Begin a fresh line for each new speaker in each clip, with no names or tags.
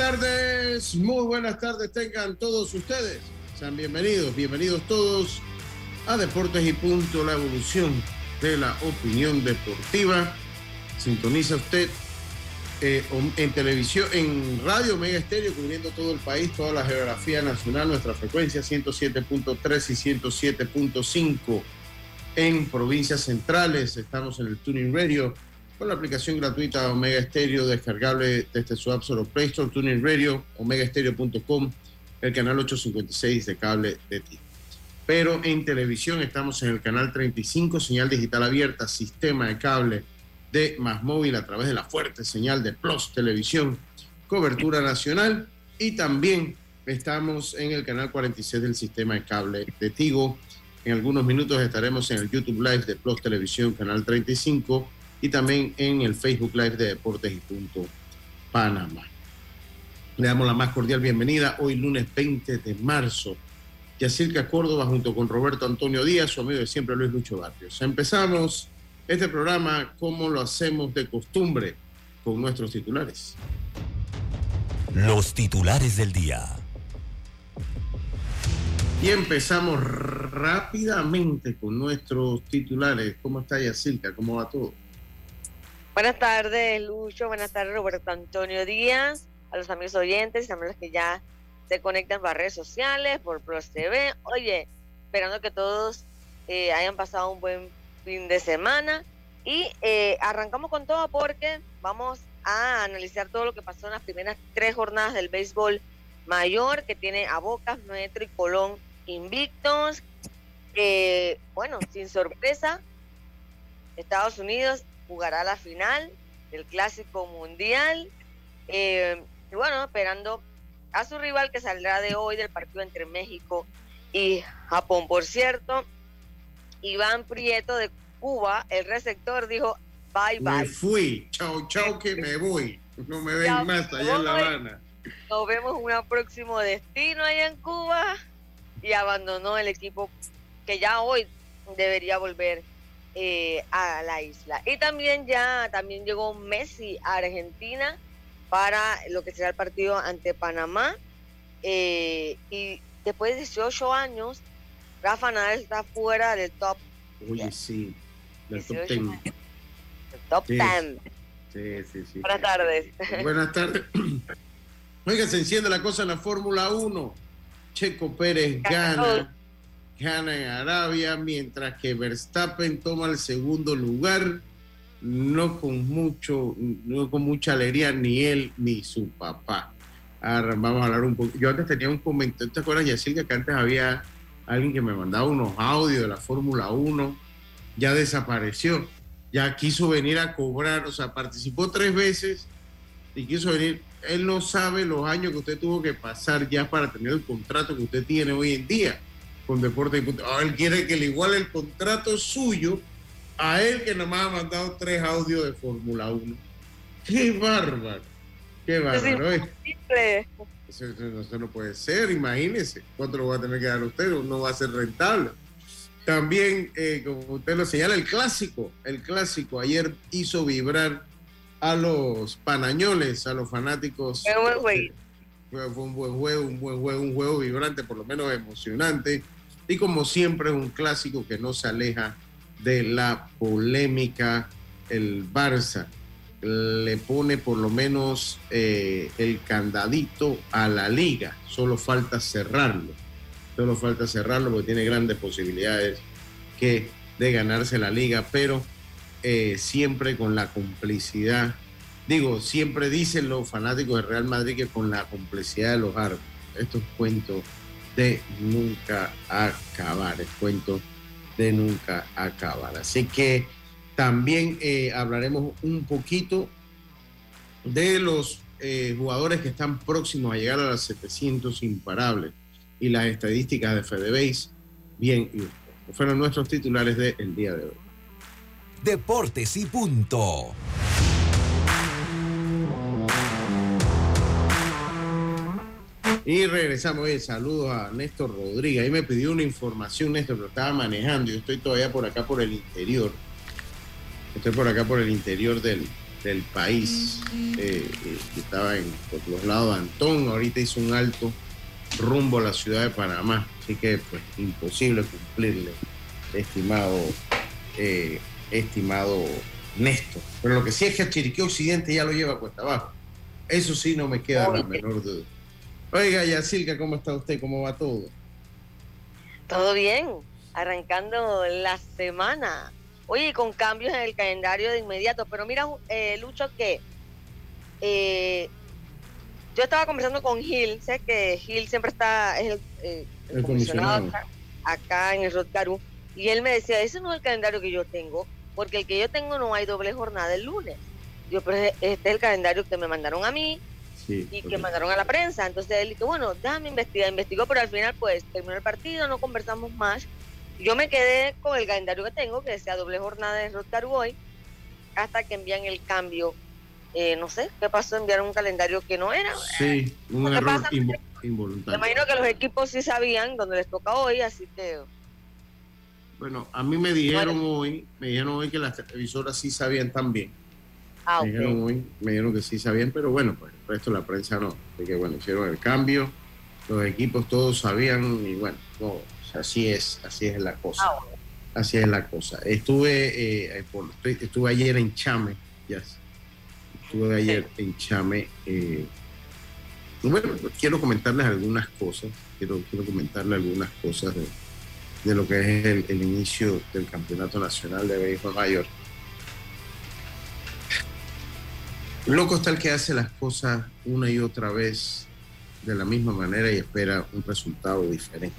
Tardes, muy buenas tardes tengan todos ustedes. Sean bienvenidos, bienvenidos todos a Deportes y Punto, la evolución de la opinión deportiva. Sintoniza usted eh, en televisión, en radio Mega Estéreo, cubriendo todo el país, toda la geografía nacional, nuestra frecuencia 107.3 y 107.5 en provincias centrales. Estamos en el Tuning Radio con la aplicación gratuita Omega Stereo descargable desde su App Store Play Store, Tuning Radio, omegastereo.com, el canal 856 de cable de ti. Pero en televisión estamos en el canal 35, señal digital abierta, sistema de cable de Más Móvil a través de la fuerte señal de Plus Televisión, cobertura nacional y también estamos en el canal 46 del sistema de cable de Tigo. En algunos minutos estaremos en el YouTube Live de Plus Televisión, canal 35 y también en el Facebook Live de Deportes y Punto Panamá. Le damos la más cordial bienvenida hoy lunes 20 de marzo. Yacirca Córdoba junto con Roberto Antonio Díaz, su amigo de siempre Luis Lucho Barrios. Empezamos este programa como lo hacemos de costumbre con nuestros titulares.
Los titulares del día.
Y empezamos rápidamente con nuestros titulares. ¿Cómo está Yacirca? ¿Cómo va todo?
Buenas tardes, Lucho. Buenas tardes, Roberto Antonio Díaz. A los amigos oyentes, y a los que ya se conectan por redes sociales, por Plus. Oye, esperando que todos eh, hayan pasado un buen fin de semana. Y eh, arrancamos con todo porque vamos a analizar todo lo que pasó en las primeras tres jornadas del béisbol mayor, que tiene a Bocas, Metro y Colón invictos. Eh, bueno, sin sorpresa, Estados Unidos jugará la final del Clásico Mundial. Eh, y bueno, esperando a su rival que saldrá de hoy del partido entre México y Japón. Por cierto, Iván Prieto de Cuba, el receptor, dijo bye bye.
Me fui, chao, chao, que me voy. No me ven más allá en La Habana.
Nos vemos en un próximo destino allá en Cuba y abandonó el equipo que ya hoy debería volver eh, a la isla. Y también ya también llegó Messi a Argentina para lo que será el partido ante Panamá. Eh, y después de 18 años, Rafa Nadal está fuera del top.
Oye, sí, del top 10.
El top 10.
Sí, sí, sí.
Buenas tardes.
Buenas tardes. Oiga, se enciende la cosa en la Fórmula 1. Checo Pérez gana, en Arabia, mientras que Verstappen toma el segundo lugar, no con mucho, no con mucha alegría, ni él ni su papá. Ahora vamos a hablar un poco. Yo antes tenía un comentario, ¿te acuerdas, Yacirca, que antes había alguien que me mandaba unos audios de la Fórmula 1? Ya desapareció, ya quiso venir a cobrar, o sea, participó tres veces y quiso venir. Él no sabe los años que usted tuvo que pasar ya para tener el contrato que usted tiene hoy en día con Deporte y. Ahora él quiere que le iguale el contrato suyo a él que nomás ha mandado tres audios de Fórmula 1. ¡Qué bárbaro! ¡Qué bárbaro!
Es.
Eso, eso, eso, no puede ser, imagínese. ¿Cuánto lo va a tener que dar usted? No va a ser rentable. También, eh, como usted lo señala, el clásico. El clásico ayer hizo vibrar a los panañoles, a los fanáticos.
Fue un buen
juego. Fue un buen juego, un buen juego, un juego vibrante, por lo menos emocionante. Y como siempre es un clásico que no se aleja de la polémica. El Barça le pone por lo menos eh, el candadito a la liga. Solo falta cerrarlo. Solo falta cerrarlo porque tiene grandes posibilidades que de ganarse la liga, pero eh, siempre con la complicidad digo, siempre dicen los fanáticos de Real Madrid que con la complejidad de los árbitros, estos cuentos de nunca acabar, es cuento de nunca acabar. Así que también eh, hablaremos un poquito de los eh, jugadores que están próximos a llegar a las 700 imparables y las estadísticas de FedeBase. Bien, fueron nuestros titulares del día de hoy.
Deportes y punto.
Y regresamos. Oye, saludos a Néstor Rodríguez. Ahí me pidió una información, Néstor, pero estaba manejando. Yo estoy todavía por acá, por el interior. Estoy por acá, por el interior del, del país. Eh, eh, estaba en, por los lados de Antón. Ahorita hizo un alto rumbo a la ciudad de Panamá. Así que, pues, imposible cumplirle, estimado, eh, estimado Néstor. Pero lo que sí es que a Chiriquí Occidente ya lo lleva cuesta abajo. Eso sí, no me queda la menor duda. Oiga, Yacilca, ¿cómo está usted? ¿Cómo va todo?
Todo bien, arrancando la semana. Oye, con cambios en el calendario de inmediato, pero mira, eh, Lucho, que eh, yo estaba conversando con Gil, sé que Gil siempre está, es el, eh, comisionado acá, acá, en el Rotcaru, y él me decía, ese no es el calendario que yo tengo, porque el que yo tengo no hay doble jornada el lunes. Yo, pero este es el calendario que me mandaron a mí, y que mandaron a la prensa. Entonces él dijo, bueno, déjame investigar, investigó, pero al final pues terminó el partido, no conversamos más. Yo me quedé con el calendario que tengo, que decía doble jornada de Rotaru hoy, hasta que envían el cambio. Eh, no sé, ¿qué pasó? Enviaron un calendario que no era.
Sí, un error involuntario.
Me imagino que los equipos sí sabían dónde les toca hoy, así que...
Bueno, a mí me dijeron hoy, me dijeron hoy que las televisoras sí sabían también Ah, me, dijeron que sí sabían, pero bueno, pues resto de la prensa no. Así que bueno, hicieron el cambio, los equipos todos sabían y bueno, así es, así es la cosa. Ah, así es la cosa. Estuve, eh, eh, estuve ayer en Chame, ya. Estuve ayer en Chame. Eh, bueno, quiero comentarles algunas cosas. Quiero, quiero comentarles algunas cosas de, lo que es el, el, inicio del Campeonato Nacional de Béisbol Mayor. Loco está el que hace las cosas una y otra vez de la misma manera y espera un resultado diferente.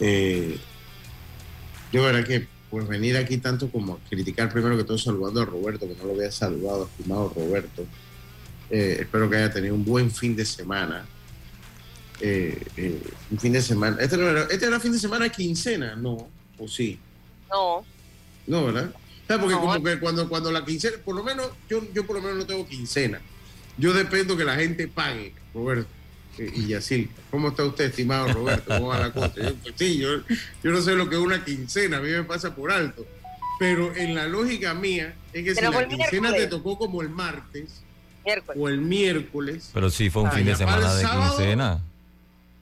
Eh, yo verdad que pues venir aquí tanto como a criticar primero que todo saludando a Roberto, que no lo había saludado, estimado Roberto. Eh, espero que haya tenido un buen fin de semana. Eh, un fin de semana. Este, era, este era fin de semana quincena, ¿no? ¿O sí?
No.
No, ¿verdad? Porque como que cuando, cuando la quincena, por lo menos, yo, yo por lo menos no tengo quincena. Yo dependo que la gente pague, Roberto. Eh, y así, ¿cómo está usted, estimado Roberto? ¿Cómo va la cosa? Yo, pues, sí, yo, yo no sé lo que es una quincena, a mí me pasa por alto. Pero en la lógica mía, es que si la quincena te tocó como el martes o el miércoles.
Pero sí fue un fin de semana de quincena.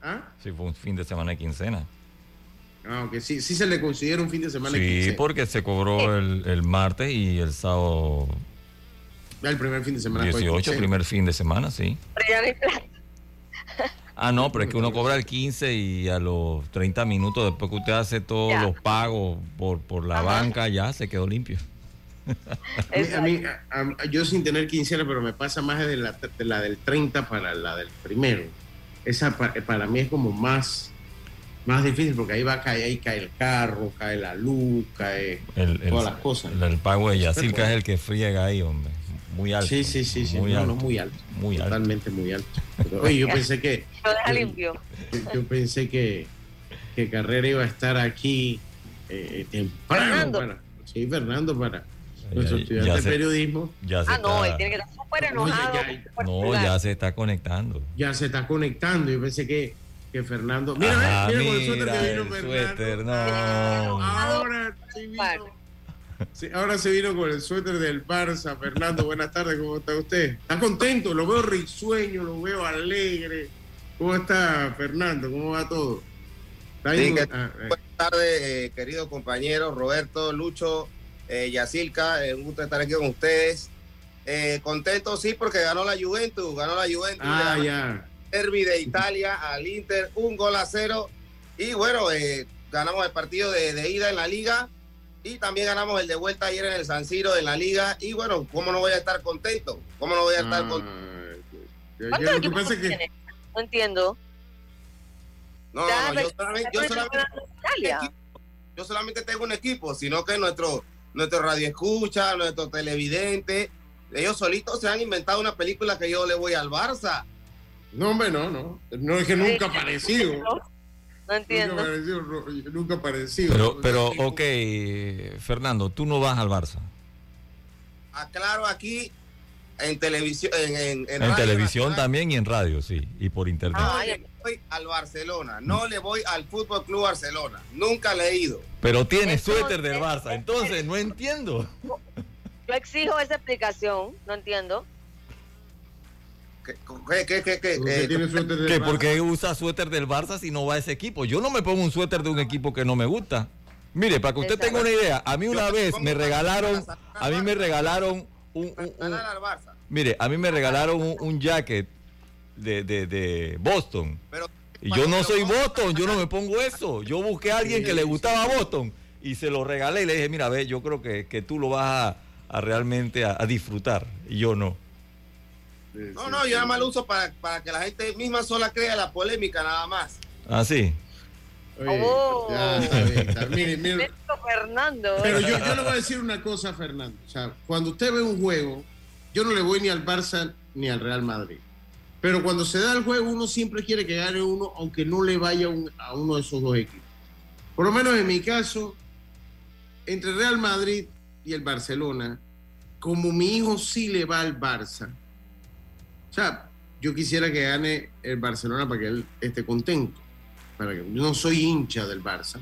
¿Ah? Sí fue un fin de semana de quincena.
Ah, sí, sí se le considera un fin de semana.
Sí, porque se cobró el, el, martes y el sábado.
El primer fin de semana.
18, primer fin de semana, sí. Ah, no, pero es que uno cobra el 15 y a los 30 minutos después que usted hace todos los pagos por, por la banca, ya se quedó limpio.
a mí, yo sin tener quincena, pero me pasa más de la, de la del 30 para la del primero. Esa para mí es como más más difícil porque ahí va a caer, ahí cae el carro, cae la luz, cae todas las cosas.
El, pago de Yacirca es el que friega ahí, hombre. Muy alto.
Sí, sí, sí, sí. Muy, alto. muy alto. Muy Totalmente muy alto. oye, yo pensé que.
limpio.
Yo, pensé que, que Carrera iba a estar aquí eh, temprano. Fernando. Para, sí, Fernando, para nuestro estudiante de periodismo.
ah, no, él tiene que estar súper enojado.
no, ya se está conectando.
Ya se está conectando. Yo pensé que que Fernando. Mira, mira, con el suéter que vino Fernando. no. Ahora sí vino. Sí, ahora se vino con el suéter del Barça. Fernando, buenas tardes, ¿cómo está usted? ¿Está contento? Lo veo risueño, lo veo alegre. ¿Cómo está Fernando? ¿Cómo va todo?
Ah, eh. buenas tardes, eh, queridos compañeros, Roberto, Lucho, eh, Yacilca, eh, un gusto estar aquí con ustedes. contento, sí, porque ganó la Juventus, ganó la Juventus.
Ah, ya
derby de Italia al Inter, un gol a cero. Y bueno, eh, ganamos el partido de, ida en la liga. Y también ganamos el de vuelta ayer en el San Siro de la liga. Y bueno, ¿cómo no voy a estar contento? ¿Cómo no voy a estar
Ah,
contento?
yo-
¿Cuántos
que?
No entiendo.
No,
Ya,
no, no, yo solamente, yo solamente yo solamente tengo un equipo, sino que nuestro, nuestro radio escucha, nuestro televidente, ellos solitos se han inventado una película que yo le voy al Barça.
No, hombre, no, no. No es que nunca ha aparecido.
No, no entiendo.
Nunca no, aparecido.
Pero, pero, ok, Fernando, tú no vas al Barça.
Aclaro aquí en televisión, en, en, en
En
Radio
televisión también y en radio, sí, y por internet.
No
Ah,
le voy al Barcelona, no le voy al Fútbol Club Barcelona, nunca le he ido.
Pero tienes
Entonces-
suéter del Barça, entonces no entiendo.
Yo exijo esa explicación. No entiendo.
¿Qué, qué, qué, qué, qué, eh,
tiene suerte de
¿Que
Barça.
por qué usa suéter del Barça si no va a ese equipo? Yo no me pongo un suéter de un equipo que no me gusta. Mire, para que usted tenga una idea, a mí una vez me regalaron, a mí me regalaron un, mire, a mí me regalaron un, un jacket de, de, de Boston. Y yo no soy Boston, yo no me pongo eso. Yo busqué a alguien que le gustaba Boston y se lo regalé y le dije, mira, ve, yo creo que, que tú lo vas a, a realmente a, a disfrutar y yo no.
Sí,
No,
sí,
no,
sí.
yo nada más lo uso para, para que la gente misma sola crea la polémica, nada más.
Ah, sí.
Oye,
Oh.
ya, está bien, está- mire, mire,
Beto Fernando.
Pero yo, yo le voy a decir una cosa, Fernando. O sea, cuando usted ve un juego, yo no le voy ni al Barça ni al Real Madrid. Pero cuando se da el juego, uno siempre quiere que gane uno, aunque no le vaya un- a uno de esos dos equipos. Por lo menos en mi caso, entre Real Madrid y el Barcelona, como mi hijo sí le va al Barça, o sea, yo quisiera que gane el Barcelona para que él esté contento. Para que, yo no soy hincha del Barça.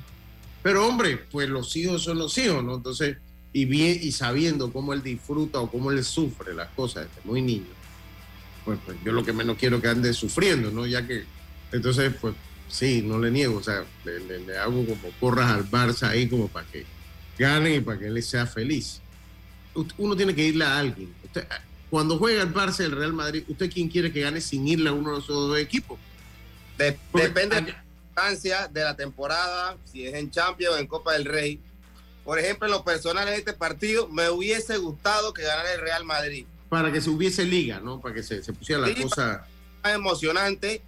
Pero hombre, pues los hijos son los hijos, ¿no? Entonces, y bien, y sabiendo cómo él disfruta o cómo él sufre las cosas desde muy niño, pues, pues yo lo que menos quiero que ande sufriendo, ¿no? Ya que, entonces, pues sí, no le niego, o sea, le, le- hago como porras al Barça ahí como para que gane y para que él sea feliz. Uno tiene que irle a alguien. Usted, cuando juega el Barça y el Real Madrid, ¿usted quién quiere que gane sin irle a uno de esos dos equipos?
De- depende de la instancia de la temporada, si es en Champions o en Copa del Rey. Por ejemplo, en lo personal en este partido, me hubiese gustado que ganara el Real Madrid.
Para que se hubiese liga, ¿no? Para que se, se pusiera la
Sí,
cosa...
Más emocionante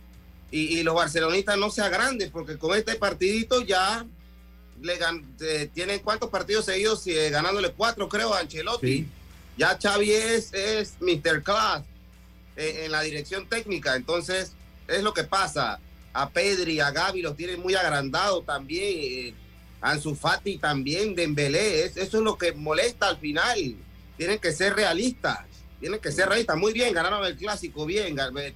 y, y los barcelonistas no se agranden, porque con este partidito ya le gan- eh, tienen cuántos partidos seguidos eh, ganándole cuatro, creo, a Ancelotti.
Sí.
Ya Xavi es, es Mr. Class eh, en la dirección técnica, entonces es lo que pasa. A Pedri, a Gaby los tienen muy agrandados también, eh, Ansu Fati también, Dembélé, es- eso es lo que molesta al final. Tienen que ser realistas, tienen que ser realistas. Muy bien, ganaron el clásico, bien, eh,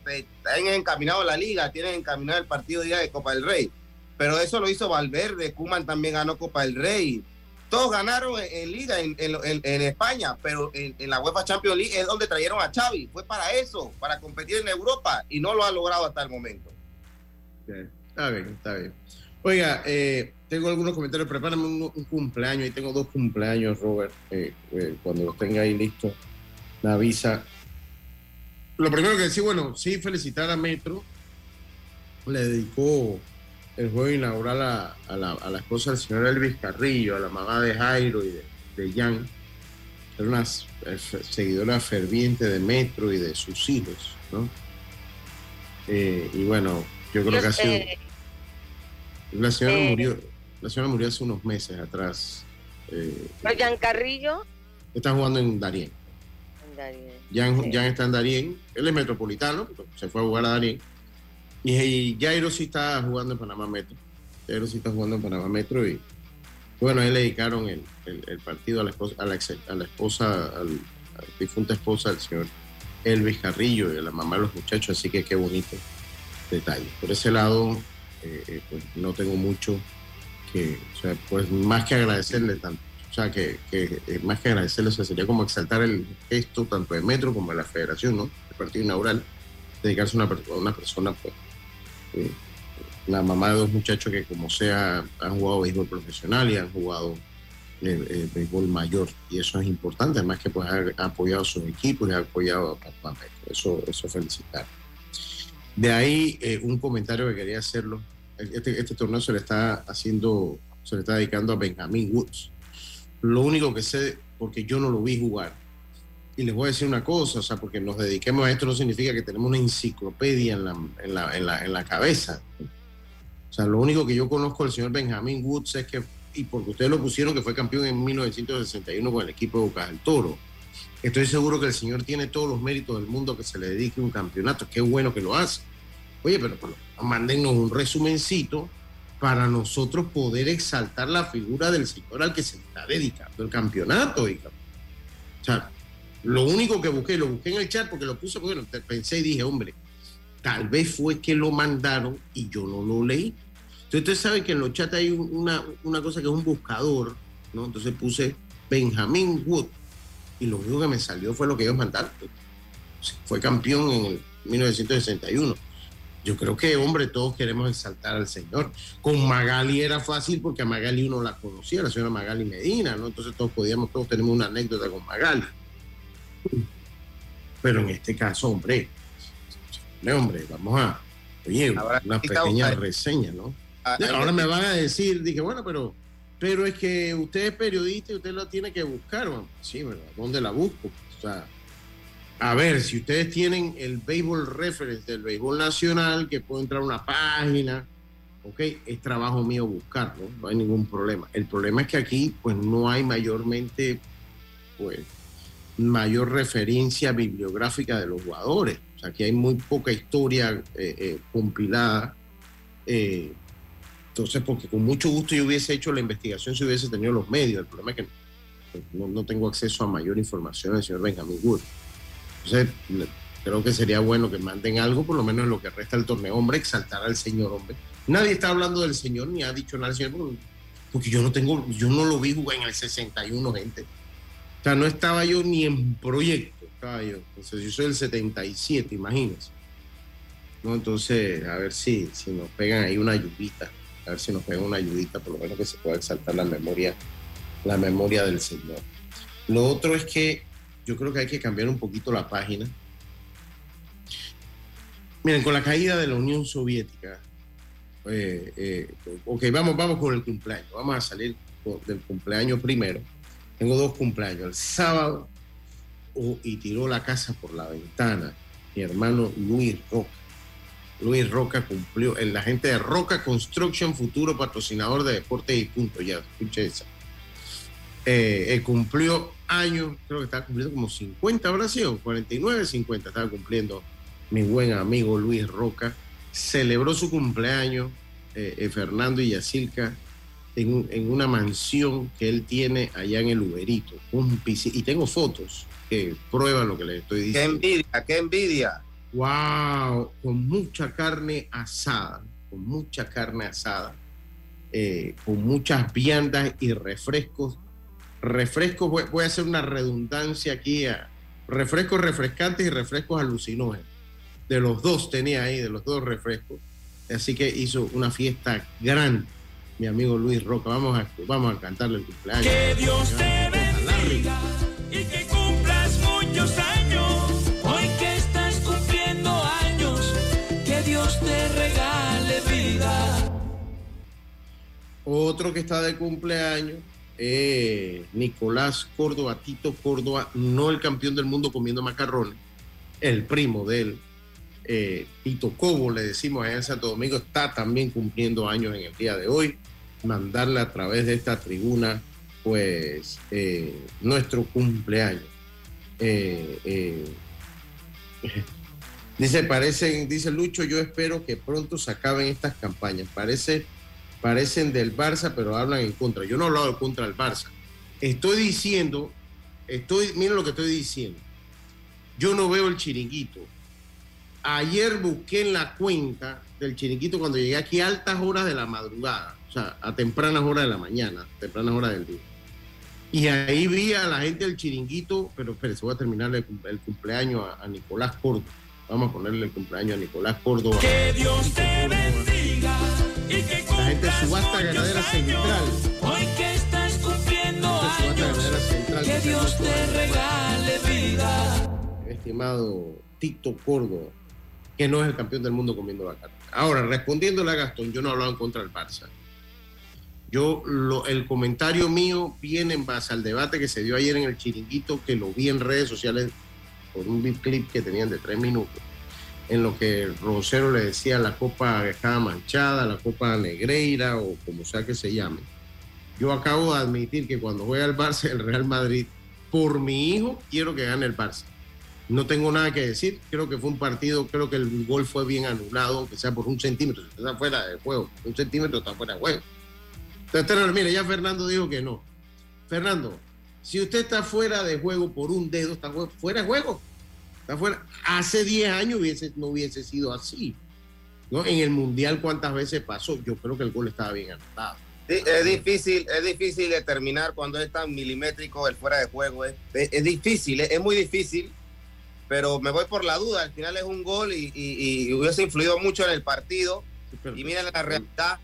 tienen encaminado la liga, tienen encaminado el partido día de Copa del Rey. Pero eso lo hizo Valverde, Kuman también ganó Copa del Rey. Todos ganaron en, liga en, España, pero en, la UEFA Champions League es donde trajeron a Xavi. Fue para eso, para competir en Europa y no lo ha logrado hasta el momento.
Está bien, está bien. Oiga, eh, tengo algunos comentarios. Prepárame un, cumpleaños. Ahí tengo dos cumpleaños, Robert. Eh, eh, cuando los tenga ahí listos, me avisa. Lo primero que decir, bueno, sí, felicitar a Metro. Le dedicó el juego inaugural a, a la, a la esposa del señor Elvis Carrillo, a la mamá de Jairo y de, de Jan. Era una seguidora ferviente de Metro y de sus hijos, ¿no? Eh, y bueno, yo creo que ha sido. La señora
Eh,
murió, la señora murió hace unos meses atrás. Eh,
pero Giancarrillo.
está jugando en Darien.
Andaría.
Jan,
Sí.
Jan está en Darien. Él es metropolitano, se fue a jugar a Darien. Y, Jairo sí está jugando en Panamá Metro. Jairo sí está jugando en Panamá Metro. Y bueno, a él le dedicaron el, el- partido a la esposa, a la, ex- a la esposa, al- a difunta esposa del señor Elvis Carrillo y a la mamá de los muchachos. Así que qué bonito detalle. Por ese lado, eh, eh, pues no tengo mucho que, pues más que agradecerle tanto. O sea, que, eh, más que agradecerle, o sea, sería como exaltar el gesto tanto de Metro como de la Federación, ¿no? El partido inaugural, dedicarse a una, a una persona, pues, eh, la mamá de dos muchachos que como sea han jugado béisbol profesional y han jugado eh, eh, béisbol mayor. Y eso es importante además que pues ha, apoyado a sus equipos y ha apoyado a Papá eso eso felicitar. De ahí eh, un comentario que quería hacerlo. Este, este torneo se le está haciendo se le está dedicando a Benjamin Woods. Lo único que sé, porque yo no lo vi jugar. Y les voy a decir una cosa, o sea, porque nos dediquemos a esto no significa que tenemos una enciclopedia en la, en la, en la, en la cabeza. O sea, lo único que yo conozco del señor Benjamín Woods es que, y porque ustedes lo pusieron, que fue campeón en 1961 con el equipo de Boca del Toro. Estoy seguro que el señor tiene todos los méritos del mundo que se le dedique un campeonato. Qué bueno que lo hace. Oye, pero, pero mándenos un resumencito para nosotros poder exaltar la figura del señor al que se está dedicando el campeonato. Oiga. O sea, lo único que busqué, lo busqué en el chat porque lo puse, bueno, pensé y dije, hombre, tal vez fue que lo mandaron y yo no lo leí. Entonces ustedes saben que en los chats hay una, una cosa que es un buscador, ¿no? Entonces puse Benjamin Wood y lo único que me salió fue lo que ellos mandaron. Fue campeón en el 1961. Yo creo que, hombre, todos queremos exaltar al Señor. Con Magali era fácil porque a Magali uno la conocía, la señora Magali Medina, ¿no? Entonces todos podíamos, todos tenemos una anécdota con Magali. Pero en este caso, hombre, hombre, vamos a, oye, una pequeña reseña, ¿no? Ah, Ahora me van a decir, dije, bueno, pero, pero es que usted es periodista y usted lo tiene que buscar, sí, ¿verdad? ¿Dónde la busco? O sea, a ver, si ustedes tienen el béisbol reference del béisbol nacional, que puede entrar a una página, ok, es trabajo mío buscarlo, no hay ningún problema. El problema es que aquí, pues, no hay mayormente, pues, mayor referencia bibliográfica de los jugadores. O sea, aquí hay muy poca historia eh, eh, compilada. Eh, entonces, porque con mucho gusto yo hubiese hecho la investigación si hubiese tenido los medios. El problema es que pues, no, tengo acceso a mayor información del señor Benjamin Wood. Entonces, creo que sería bueno que manden algo, por lo menos en lo que resta del torneo. Hombre, exaltar al señor, hombre. Nadie está hablando del señor ni ha dicho nada del señor, porque yo no tengo, yo no lo vi jugar en el 61, gente no estaba yo ni en proyecto, estaba yo. Entonces, yo soy el 77, imagínense. ¿No? Entonces, a ver si, si nos pegan ahí una ayudita, a ver si nos pegan una ayudita, por lo menos que se pueda exaltar la memoria, la memoria del Señor. Lo otro es que yo creo que hay que cambiar un poquito la página. Miren, con la caída de la Unión Soviética, eh, eh, ok, vamos, vamos con el cumpleaños, vamos a salir del cumpleaños primero tengo dos cumpleaños. El sábado y tiró la casa por la ventana mi hermano Luis Roca. Luis Roca cumplió, la gente de Roca Construction, futuro patrocinador de deportes y punto, ya, escuché esa. Eh, cumplió años, creo que estaba cumpliendo como 50, ahora sí, 49, 50, estaba cumpliendo mi buen amigo Luis Roca. Celebró su cumpleaños, eh, eh, Fernando y Yacilca en, una mansión que él tiene allá en el Uberito, un y tengo fotos que prueban lo que le estoy diciendo.
¡Qué envidia! ¡Qué envidia!
¡Wow! Con mucha carne asada, con mucha carne asada, eh, con muchas viandas y refrescos. Refrescos, voy, a hacer una redundancia aquí, a refrescos refrescantes y refrescos alucinógenos. De los dos tenía ahí, de los dos refrescos. Así que hizo una fiesta grande mi amigo Luis Roca. Vamos a, vamos a cantarle el cumpleaños.
Que Dios te bendiga y que cumplas muchos años. Hoy que estás cumpliendo años, que Dios te regale vida.
Otro que está de cumpleaños es Nicolás Córdoba, Tito Córdoba, no el campeón del mundo comiendo macarrones, el primo de él, eh, Tito Cobo, le decimos allá en Santo Domingo, está también cumpliendo años en el día de hoy. Mandarle a través de esta tribuna, pues, eh, nuestro cumpleaños. Eh, dice, parecen, dice Lucho, yo espero que pronto se acaben estas campañas. Parece, parecen del Barça, pero hablan en contra. Yo no he hablado contra el Barça. Estoy diciendo, estoy, miren lo que estoy diciendo. Yo no veo el chiringuito Ayer busqué en la cuenta del chiringuito cuando llegué aquí a altas horas de la madrugada, o sea, a tempranas horas de la mañana, tempranas horas del día. Y ahí vi a la gente del chiringuito, pero espérense, voy a terminar el, cumpleaños a, Nicolás Córdoba. Vamos a ponerle el cumpleaños a Nicolás Córdoba.
Que Dios te bendiga y que
La gente de Subasta Ganadera Central.
Hoy que estás cumpliendo años, que Dios te regale vida.
Estimado Tito Córdoba, que no es el campeón del mundo comiendo carne. Ahora, respondiéndole a Gastón, yo no he hablado en contra del Barça. Yo, el comentario mío viene en base al debate que se dio ayer en el chiringuito, que lo vi en redes sociales por un clip que tenían de tres minutos, en lo que Rosero le decía la copa estaba manchada, la copa negreira o como sea que se llame. Yo acabo de admitir que cuando juega el Barça, el Real Madrid, por mi hijo, quiero que gane el Barça. No tengo nada que decir. Creo que fue un partido, creo que el gol fue bien anulado, aunque sea por un centímetro. Está fuera de juego. Un centímetro está fuera de juego. Entonces, mire, ya Fernando dijo que no. Fernando, si usted está fuera de juego por un dedo, está fuera de juego. Está fuera. Hace 10 años hubiese, no hubiese sido así. ¿no? En el Mundial, ¿cuántas veces pasó? Yo creo que el gol estaba bien anotado.
es difícil, es difícil determinar cuando es tan milimétrico el fuera de juego. Es, es, difícil, es, muy difícil, pero me voy por la duda. Al final es un gol y, y, hubiese influido mucho en el partido. y miren la realidad,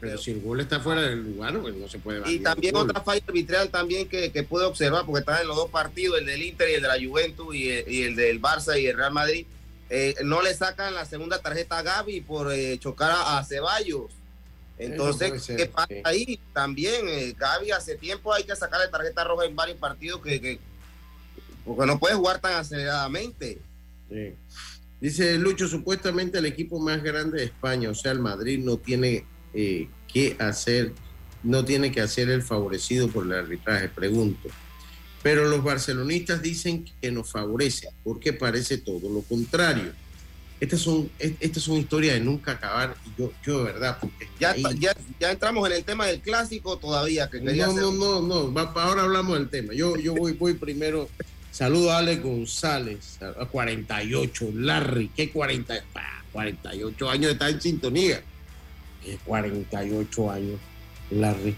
pero si el gol está fuera del lugar, pues no se puede
Y también otra falla arbitral también que, que pude observar, porque están en los dos partidos, el del Inter y el de la Juventus y el, del Barça y el Real Madrid. Eh, no le sacan la segunda tarjeta a Gaby por eh, chocar a, Ceballos. Entonces, ¿qué pasa ahí? También eh, Gaby hace tiempo hay que sacarle tarjeta roja en varios partidos que, porque no puede jugar tan aceleradamente.
Dice Lucho, supuestamente el equipo más grande de España, o sea, el Madrid no tiene eh, qué hacer, no tiene que hacer el favorecido por el arbitraje, pregunto. Pero los barcelonistas dicen que nos favorece, porque parece todo lo contrario. Estas son, estas son historias de nunca acabar, y yo, yo de verdad, porque
ya, ya, entramos en el tema del clásico todavía. Que
no, no, no, no, ahora hablamos del tema. Yo, yo voy, voy primero. Saludo a Ale González, a 48, Larry, ¿qué 40? 48 años está en sintonía. 48 años, Larry.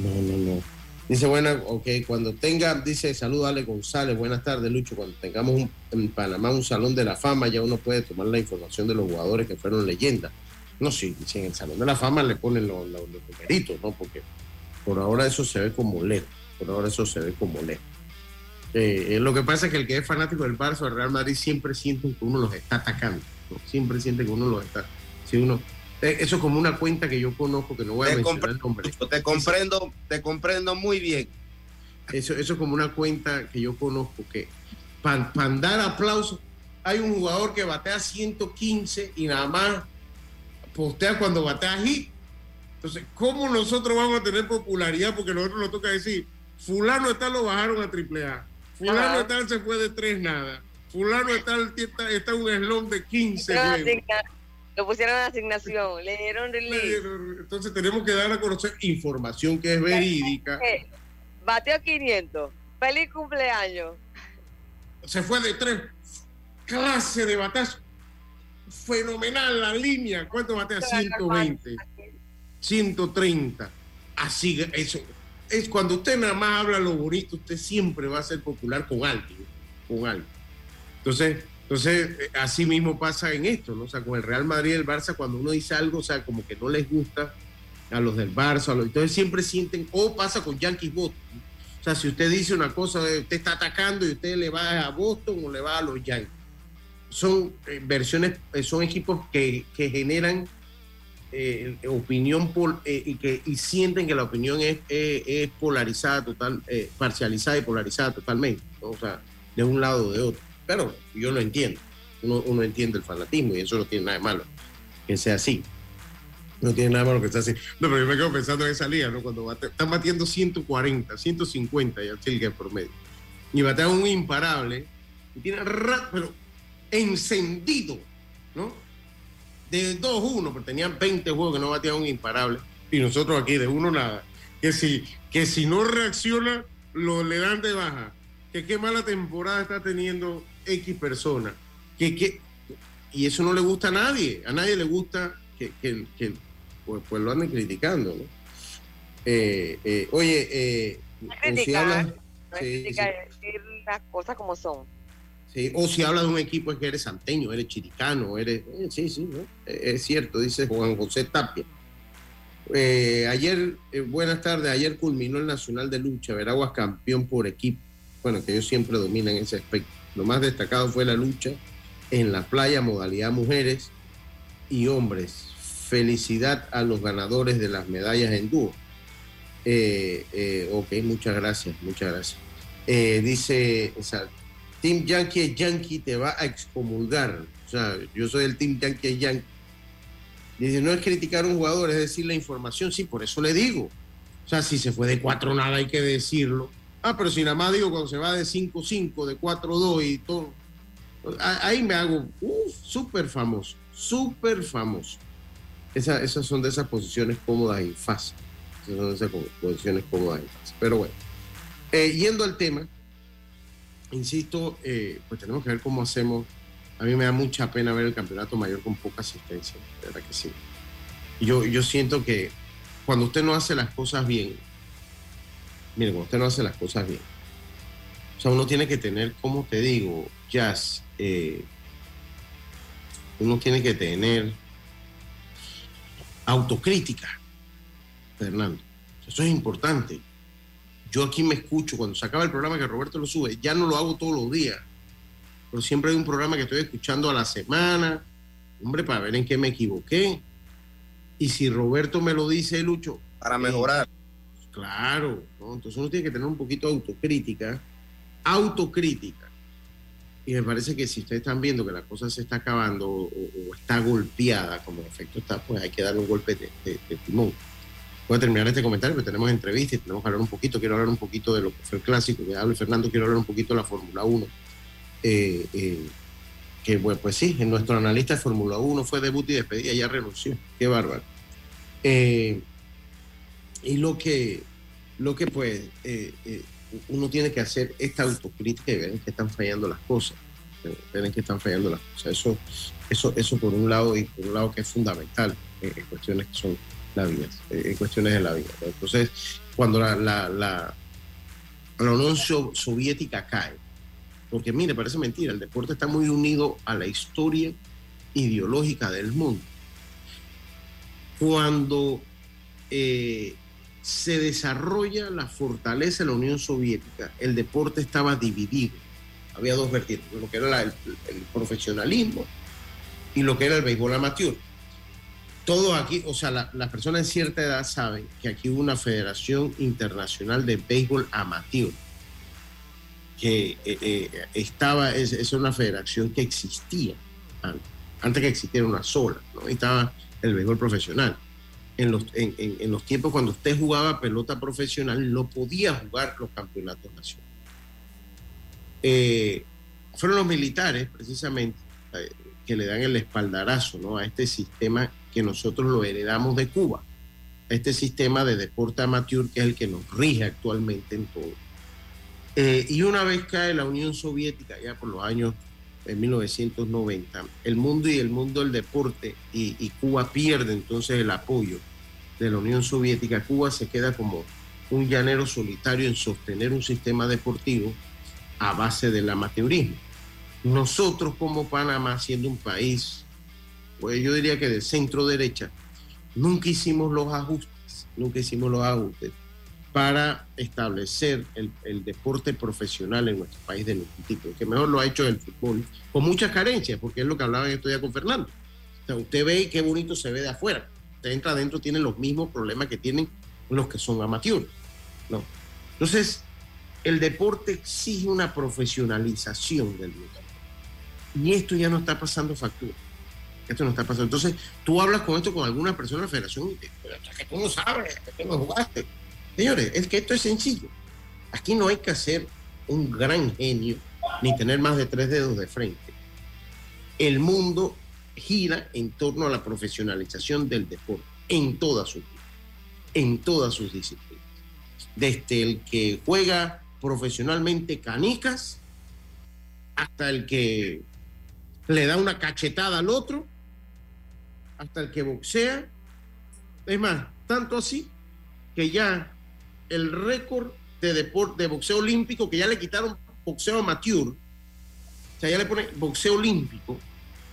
No, no, no. Dice, bueno, ok, cuando tenga, dice, saludale González, buenas tardes, Lucho. Cuando tengamos en Panamá un salón de la fama, ya uno puede tomar la información de los jugadores que fueron leyendas. No, sí, si en el salón de la fama le ponen los, los, ¿no? Porque por ahora eso se ve como lejos. Por ahora eso se ve como lejos. Eh, eh, lo que pasa es que el que es fanático del Barça o del Real Madrid siempre siente que uno los está atacando. Siempre siente que uno los está. Si uno, eh, eso es como una cuenta que yo conozco, que no voy a mencionar el nombre.
Te comprendo, te comprendo muy bien.
Eso, eso es como una cuenta que yo conozco, que para dar aplausos, hay un jugador que batea 115 y nada más postea cuando batea hit. Entonces, ¿cómo nosotros vamos a tener popularidad? Porque nosotros nos toca decir, fulano está lo bajaron a triple A, fulano está se fue de tres nada, fulano está, está, está un eslón de 15
lo pusieron en asignación, le dieron release.
Entonces tenemos que dar a conocer información que es verídica.
Bateo 500. Feliz cumpleaños.
Se fue de tres. Clase de batazo. Fenomenal la línea. ¿Cuánto batea? 120. 130. Así, eso. Es cuando usted nada más habla lo bonito, usted siempre va a ser popular con alguien. Con alguien. Entonces, entonces, eh, así mismo pasa en esto, ¿no? O sea, con el Real Madrid y el Barça, cuando uno dice algo, o sea, como que no les gusta a los del Barça, a los, entonces siempre sienten, o pasa con Yankees Boston. O sea, si usted dice una cosa, eh, usted está atacando y usted le va a Boston o le va a los Yankees. Son eh, versiones, son equipos que, que generan opinión y que y sienten que la opinión es, polarizada, total, parcializada y polarizada totalmente, o sea, de un lado o de otro. Pero yo lo entiendo. Uno, entiende el fanatismo y eso no tiene nada de malo que sea así. No tiene nada malo que sea así. No, pero yo me quedo pensando en esa liga, ¿no? Cuando están batiendo 140, 150 ya el que promedio. Y batean un imparable y tiene pero encendido, ¿no? De 2-1, porque tenían 20 juegos que no batean un imparable. Y nosotros aquí de uno nada. Que si, que si no reacciona, lo le dan de baja. Que qué mala temporada está teniendo X persona. Que, y eso no le gusta a nadie. A nadie le gusta que, pues, pues, lo anden criticando. ¿no? Eh, eh, oye, eh,
si hablas, decir las cosas como son.
O si hablas de un equipo es que eres santeño, eres chiricano, eres... sí, sí, es cierto, dice Juan José Tapia. ayer, buenas tardes, ayer culminó el Nacional de Lucha, Veraguas campeón por equipo. Bueno, que ellos siempre dominan ese aspecto. Lo más destacado fue la lucha en la playa, modalidad mujeres y hombres. Felicidad a los ganadores de las medallas en dúo. Eh, eh, ok, muchas gracias, muchas gracias. Eh, dice, Team Yankee Yankee te va a excomulgar. O sea, yo soy el Team Yankee Yankee. Dice, no es criticar a un jugador, es decir la información. Sí, por eso le digo. O sea, si se fue de 4 nada, hay que decirlo. Ah, pero si nada más digo cuando se va de 5-5, de 4-2 y todo. Ahí me hago súper famoso, súper famoso. esas son de esas posiciones cómodas y fáciles. Esas son de esas posiciones cómodas y fáciles. Pero bueno, eh, yendo al tema, insisto, eh, pues tenemos que ver cómo hacemos. A mí me da mucha pena ver el campeonato mayor con poca asistencia, de verdad que sí. Yo, yo siento que cuando usted no hace las cosas bien, mire, cuando usted no hace las cosas bien, o sea, uno tiene que tener, como te digo, Jazz, eh, uno tiene que tener autocrítica, Fernando. Eso es importante. Yo aquí me escucho cuando se acaba el programa que Roberto lo sube, ya no lo hago todos los días, pero siempre hay un programa que estoy escuchando a la semana, hombre, para ver en qué me equivoqué. Y si Roberto me lo dice, Lucho.
Para eh, mejorar.
claro, entonces uno tiene que tener un poquito de autocrítica, autocrítica. Y me parece que si ustedes están viendo que la cosa se está acabando o, está golpeada, como efecto está, pues hay que darle un golpe de, timón. Voy a terminar este comentario, pero tenemos entrevistas tenemos que hablar un poquito. Quiero hablar un poquito de lo que fue el clásico, que hable Fernando, quiero hablar un poquito de la Fórmula 1. Eh, eh, que bueno, pues sí, en nuestro analista de Fórmula 1 fue debut y despedida, ya renunció. Qué bárbaro. Eh, y lo que, lo que pues uno tiene que hacer esta autocrítica y ver en están fallando las cosas. Ver en qué están fallando las cosas. Eso, eso, eso por un lado, y por un lado que es fundamental en, cuestiones que son la vida, en cuestiones de la vida. Entonces, cuando la, la, la, la Unión Soviética cae, porque mire, parece mentira, el deporte está muy unido a la historia ideológica del mundo. Cuando eh, se desarrolla la fortaleza de la Unión Soviética, el deporte estaba dividido. Había dos vertientes, lo que era el, profesionalismo y lo que era el béisbol amateur. Todo aquí, o sea, las personas de cierta edad saben que aquí hubo una Federación Internacional de Béisbol Amateur, que eh, eh, estaba, es, una federación que existía antes, antes que existiera una sola, ¿no? estaba el béisbol profesional en los, en, los tiempos cuando usted jugaba pelota profesional, no podía jugar los campeonatos nacionales. Eh, fueron los militares, precisamente, que le dan el espaldarazo ¿no? a este sistema que nosotros lo heredamos de Cuba, este sistema de deporte amateur que es el que nos rige actualmente en todo. Eh, y una vez cae la Unión Soviética, ya por los años en 1990, el mundo y el mundo del deporte y, y Cuba pierde entonces el apoyo de la Unión Soviética, Cuba se queda como un llanero solitario en sostener un sistema deportivo a base del amateurismo. Nosotros como Panamá, siendo un país, pues yo diría que de centro derecha, nunca hicimos los ajustes, nunca hicimos los ajustes para establecer el, deporte profesional en nuestro país de ningún tipo, que mejor lo ha hecho el fútbol, con muchas carencias, porque es lo que hablaba en estos días con Fernando. usted ve qué bonito se ve de afuera, usted entra adentro, tiene los mismos problemas que tienen los que son amateurs. ¿no? Entonces, el deporte exige una profesionalización del lugar. Y esto ya no está pasando factura. Esto no está pasando. Entonces, tú hablas con esto con alguna persona de la federación y te que tú no sabes, que tú no jugaste. Señores, es que esto es sencillo. Aquí no hay que hacer un gran genio ni tener más de tres dedos de frente. El mundo gira en torno a la profesionalización del deporte en todas sus en todas sus disciplinas. Desde el que juega profesionalmente canicas hasta el que le da una cachetada al otro, hasta el que boxea. Es más, tanto así que ya el récord de de boxeo olímpico, que ya le quitaron boxeo amateur, o sea, ya le ponen boxeo olímpico,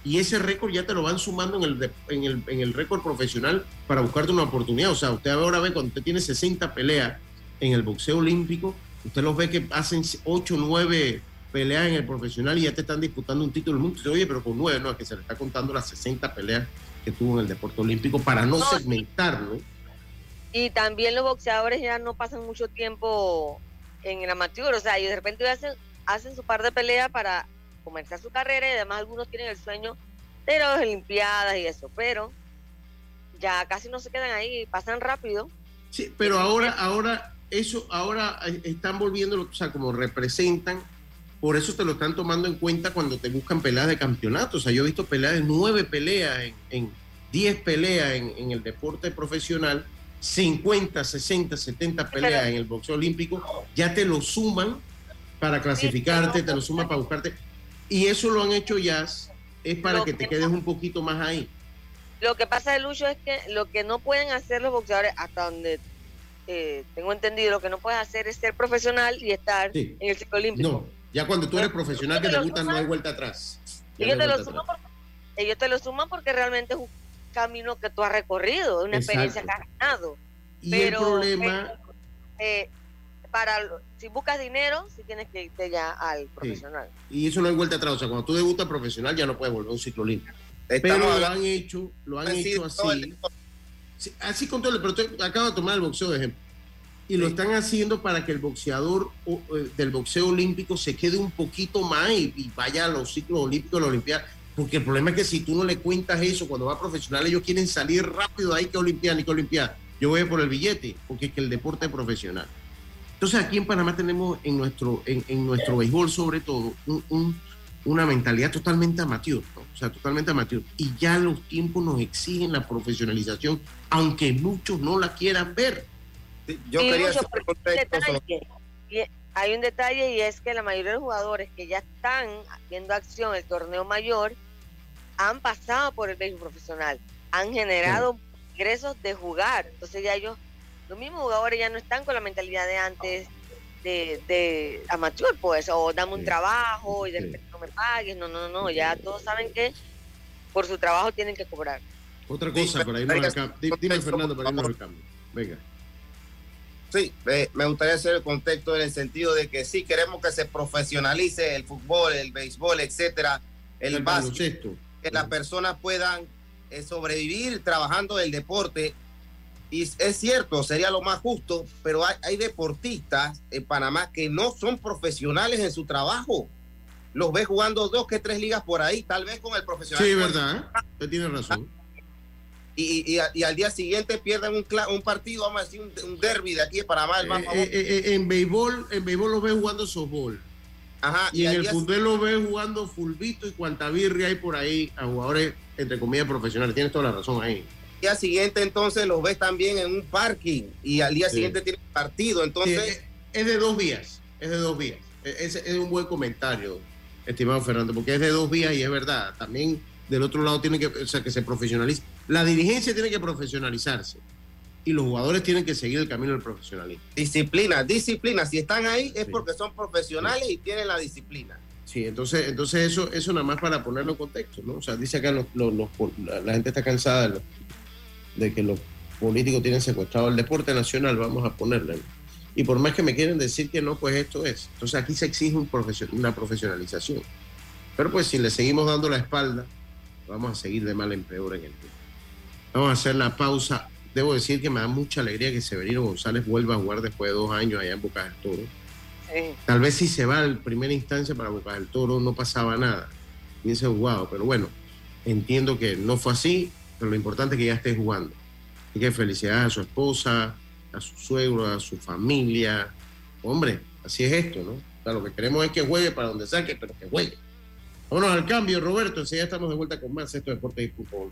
y ese récord ya te lo van sumando en el, en el, en el récord profesional para buscarte una oportunidad. O sea, usted ahora ve cuando usted tiene 60 peleas en el boxeo olímpico, usted los ve que hacen 8 o 9 peleas en el profesional y ya te están disputando un título del mundo. Oye, pero con 9, no, es que se le está contando las 60 peleas que tuvo en el deporte olímpico para no, segmentarlo.
Y también los boxeadores ya no pasan mucho tiempo en el amateur, o sea, y de repente hacen, hacen su par de peleas para comenzar su carrera y además algunos tienen el sueño de las Olimpiadas y eso, pero ya casi no se quedan ahí, pasan rápido.
Sí, pero ahora, ahora, eso, ahora eh, están volviendo, o sea, como representan, por eso te lo están tomando en cuenta cuando te buscan peleas de campeonato. O sea, yo he visto peleas de nueve peleas, en, en diez peleas en, en el deporte profesional, 50, 60, 70 peleas en el boxeo olímpico, ya te lo suman para clasificarte, te lo suman para buscarte. Y eso lo han hecho ya, es para que te
que
quedes un poquito más ahí.
Lo que pasa de Lucho es que lo que no pueden hacer los boxeadores, hasta donde eh, tengo entendido, lo que no puedes hacer es ser profesional y estar
Sí.
en el ciclo olímpico.
No, ya cuando tú eres profesional que
Pero
debutas no hay vuelta atrás.
Ellos,
no
te lo
vuelta
suman
atrás.
porque, ellos te lo suman porque realmente es un camino que tú has recorrido, una experiencia que has ganado.
Y
Pero
el problema,
eh, para lo- si buscas dinero, sí tienes que irte ya al profesional.
y eso no hay vuelta atrás, o sea, cuando tú debutas profesional ya no puedes volver a un ciclo.
Estamos
Pero lo han hecho, lo han
de
hecho así. así con todo, pero te- acabo de tomar el boxeo de ejemplo. Y lo están haciendo para que el boxeador eh, del boxeo olímpico se quede un poquito más y, y vaya a los ciclos olímpicos, a la Olimpiada. Porque el problema es que si tú no le cuentas eso cuando va profesional, ellos quieren salir rápido de ahí que Olimpiada ni que Olimpiada. Yo voy a por el billete, porque es que el deporte es profesional. Entonces aquí en Panamá tenemos en nuestro, en, en nuestro béisbol sobre todo un- un- una mentalidad totalmente amateur, ¿no? o sea, totalmente amateur. Y ya los tiempos nos exigen la profesionalización, aunque muchos no la quieran ver.
Yo
Sí,
quería
Lucho, detalle, y hay un detalle y es que la mayoría de los jugadores que ya están haciendo acción en el torneo mayor han pasado por el béisbol profesional, han generado ingresos de jugar. Entonces ya ellos, los mismos jugadores ya no están con la mentalidad de antes de, de amateur, pues, o dame un
Sí.
trabajo y de repente no me pagues. No, no, no, ya todos saben que por su trabajo tienen que cobrar.
Otra cosa, para irnos al cambio. Dime, Fernando, para
por
irnos al cambio. Venga.
Sí, eh, me gustaría hacer el contexto en el sentido de que sí queremos que se profesionalice el fútbol, el béisbol, etcétera, el, básquet,
baloncesto.
que las personas puedan eh, sobrevivir trabajando del deporte. Y es cierto, sería lo más justo, pero hay, hay deportistas en Panamá que no son profesionales en su trabajo. Los ves jugando dos que tres ligas por ahí, tal vez con el profesional.
Sí, verdad. ¿eh? Usted tiene razón.
Y, y- y al día siguiente pierden un, cla- un partido, vamos a decir, un, un derby de aquí de Panamá, el más
Eh, eh, eh, en béisbol, en béisbol los ves jugando softball.
Ajá,
Y en
al
el fútbol los ves jugando fulbito y cuanta birria hay por ahí a jugadores, entre comillas, profesionales. Tienes toda la razón ahí.
día siguiente entonces los ves también en un parking y al día
Sí.
siguiente tienen partido. Entonces,
es, es de dos vías. Es de dos vías. Es, es un buen comentario, estimado Fernando, porque es de dos vías y es verdad. También del otro lado tiene que, o sea, que se profesionalice. La dirigencia tiene que profesionalizarse y los jugadores tienen que seguir el camino del profesionalismo.
disciplina, disciplina. Si están ahí es
Sí.
porque son profesionales y tienen la disciplina.
Sí, entonces, entonces eso, eso nada más para ponerlo en contexto, ¿no? O sea, dice acá los, los- los- la, gente está cansada de, que los políticos tienen secuestrado el deporte nacional, vamos a ponerle. Y por más que me quieren decir que no, pues esto es. Entonces aquí se exige un profesio- una profesionalización. Pero pues si le seguimos dando la espalda, vamos a seguir de mal en peor en el tiempo. Vamos a hacer la pausa. Debo decir que me da mucha alegría que Severino González vuelva a jugar después de dos años allá en Boca del Toro.
Sí.
Tal vez si se va en primera instancia para Boca del Toro no pasaba nada. Hubiese jugado, pero bueno, entiendo que no fue así, pero lo importante es que ya esté jugando. Y que felicidades a su esposa, a su suegro, a su familia. Hombre, así es esto, ¿no? O sea, lo que queremos es que juegue para donde saque, pero que juegue. Vámonos al cambio, Roberto. Enseguida estamos de vuelta con más esto de Deportes y Fútbol.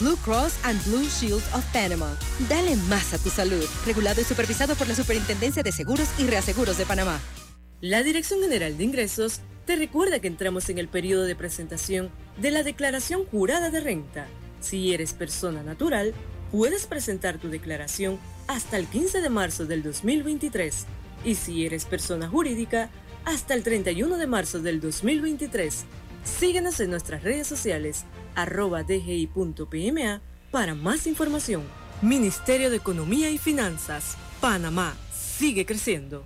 Blue Cross and Blue Shield of Panama. Dale más a tu salud. Regulado y supervisado por la Superintendencia de Seguros y Reaseguros de Panamá.
La Dirección General de Ingresos te recuerda que entramos en el periodo de presentación de la declaración jurada de renta. Si eres persona natural, puedes presentar tu declaración hasta el 15 de marzo del 2023. Y si eres persona jurídica, hasta el 31 de marzo del 2023. Síguenos en nuestras redes sociales, dgi.pma, para más información. Ministerio de Economía y Finanzas, Panamá, sigue creciendo.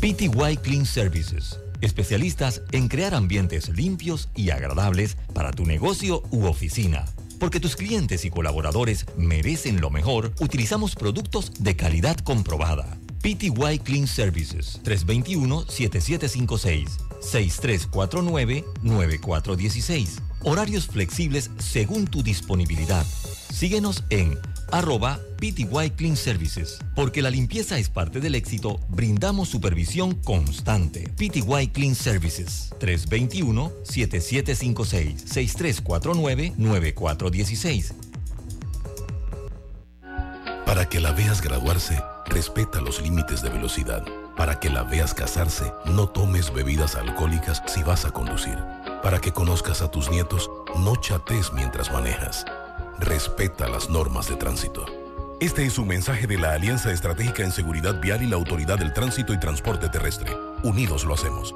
PTY Clean Services, especialistas en crear ambientes limpios y agradables para tu negocio u oficina. Porque tus clientes y colaboradores merecen lo mejor, utilizamos productos de calidad comprobada. PTY Clean Services 321-7756 6349-9416. Horarios flexibles según tu disponibilidad. Síguenos en arroba PTY Clean Services. Porque la limpieza es parte del éxito, brindamos supervisión constante. PTY Clean Services 321-7756-6349-9416.
Para que la veas graduarse, respeta los límites de velocidad. Para que la veas casarse, no tomes bebidas alcohólicas si vas a conducir. Para que conozcas a tus nietos, no chates mientras manejas. Respeta las normas de tránsito. Este es un mensaje de la Alianza Estratégica en Seguridad Vial y la Autoridad del Tránsito y Transporte Terrestre. Unidos lo hacemos.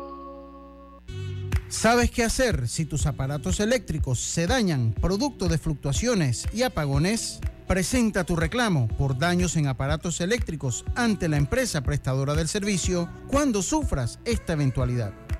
¿Sabes qué hacer si tus aparatos eléctricos se dañan producto de fluctuaciones y apagones? Presenta tu reclamo por daños en aparatos eléctricos ante la empresa prestadora del servicio cuando sufras esta eventualidad.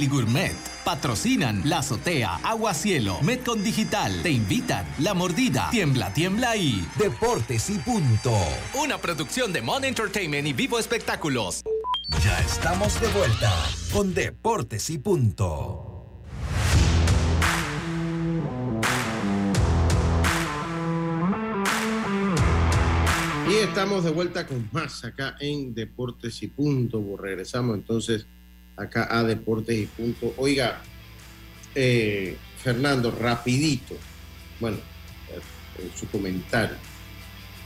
Deli Gourmet. Patrocinan La Azotea, Agua Cielo, Metcon Digital. Te invitan La Mordida, Tiembla, Tiembla y
Deportes y Punto.
Una producción de Mon Entertainment y Vivo Espectáculos.
Ya estamos de vuelta con Deportes y Punto.
Y estamos de vuelta con más acá en Deportes y Punto. Regresamos entonces acá a Deportes y Punto. Oiga, eh, Fernando, rapidito. Bueno, eh, en su comentario.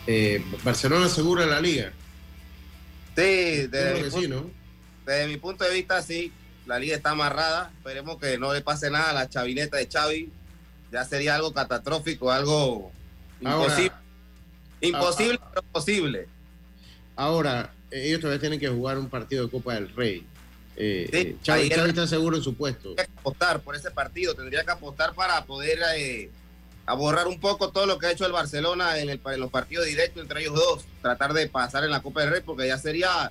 Eh, Barcelona asegura la liga.
Sí, desde, mi
sí,
punto,
¿no?
desde mi punto de vista, sí. La liga está amarrada. Esperemos que no le pase nada a la chavineta de Xavi. Ya sería algo catastrófico, algo
Ahora-
imposible. imposible, pero posible.
Ahora, ellos todavía tienen que jugar un partido de Copa del Rey. Eh,
Sí,
eh, Xavi, Xavi está seguro en su puesto.
Tendría que apostar por ese partido. Tendría que apostar para poder eh, a borrar un poco todo lo que ha hecho el Barcelona en, el- en los partidos directos entre ellos dos. Tratar de pasar en la Copa del Rey, porque ya sería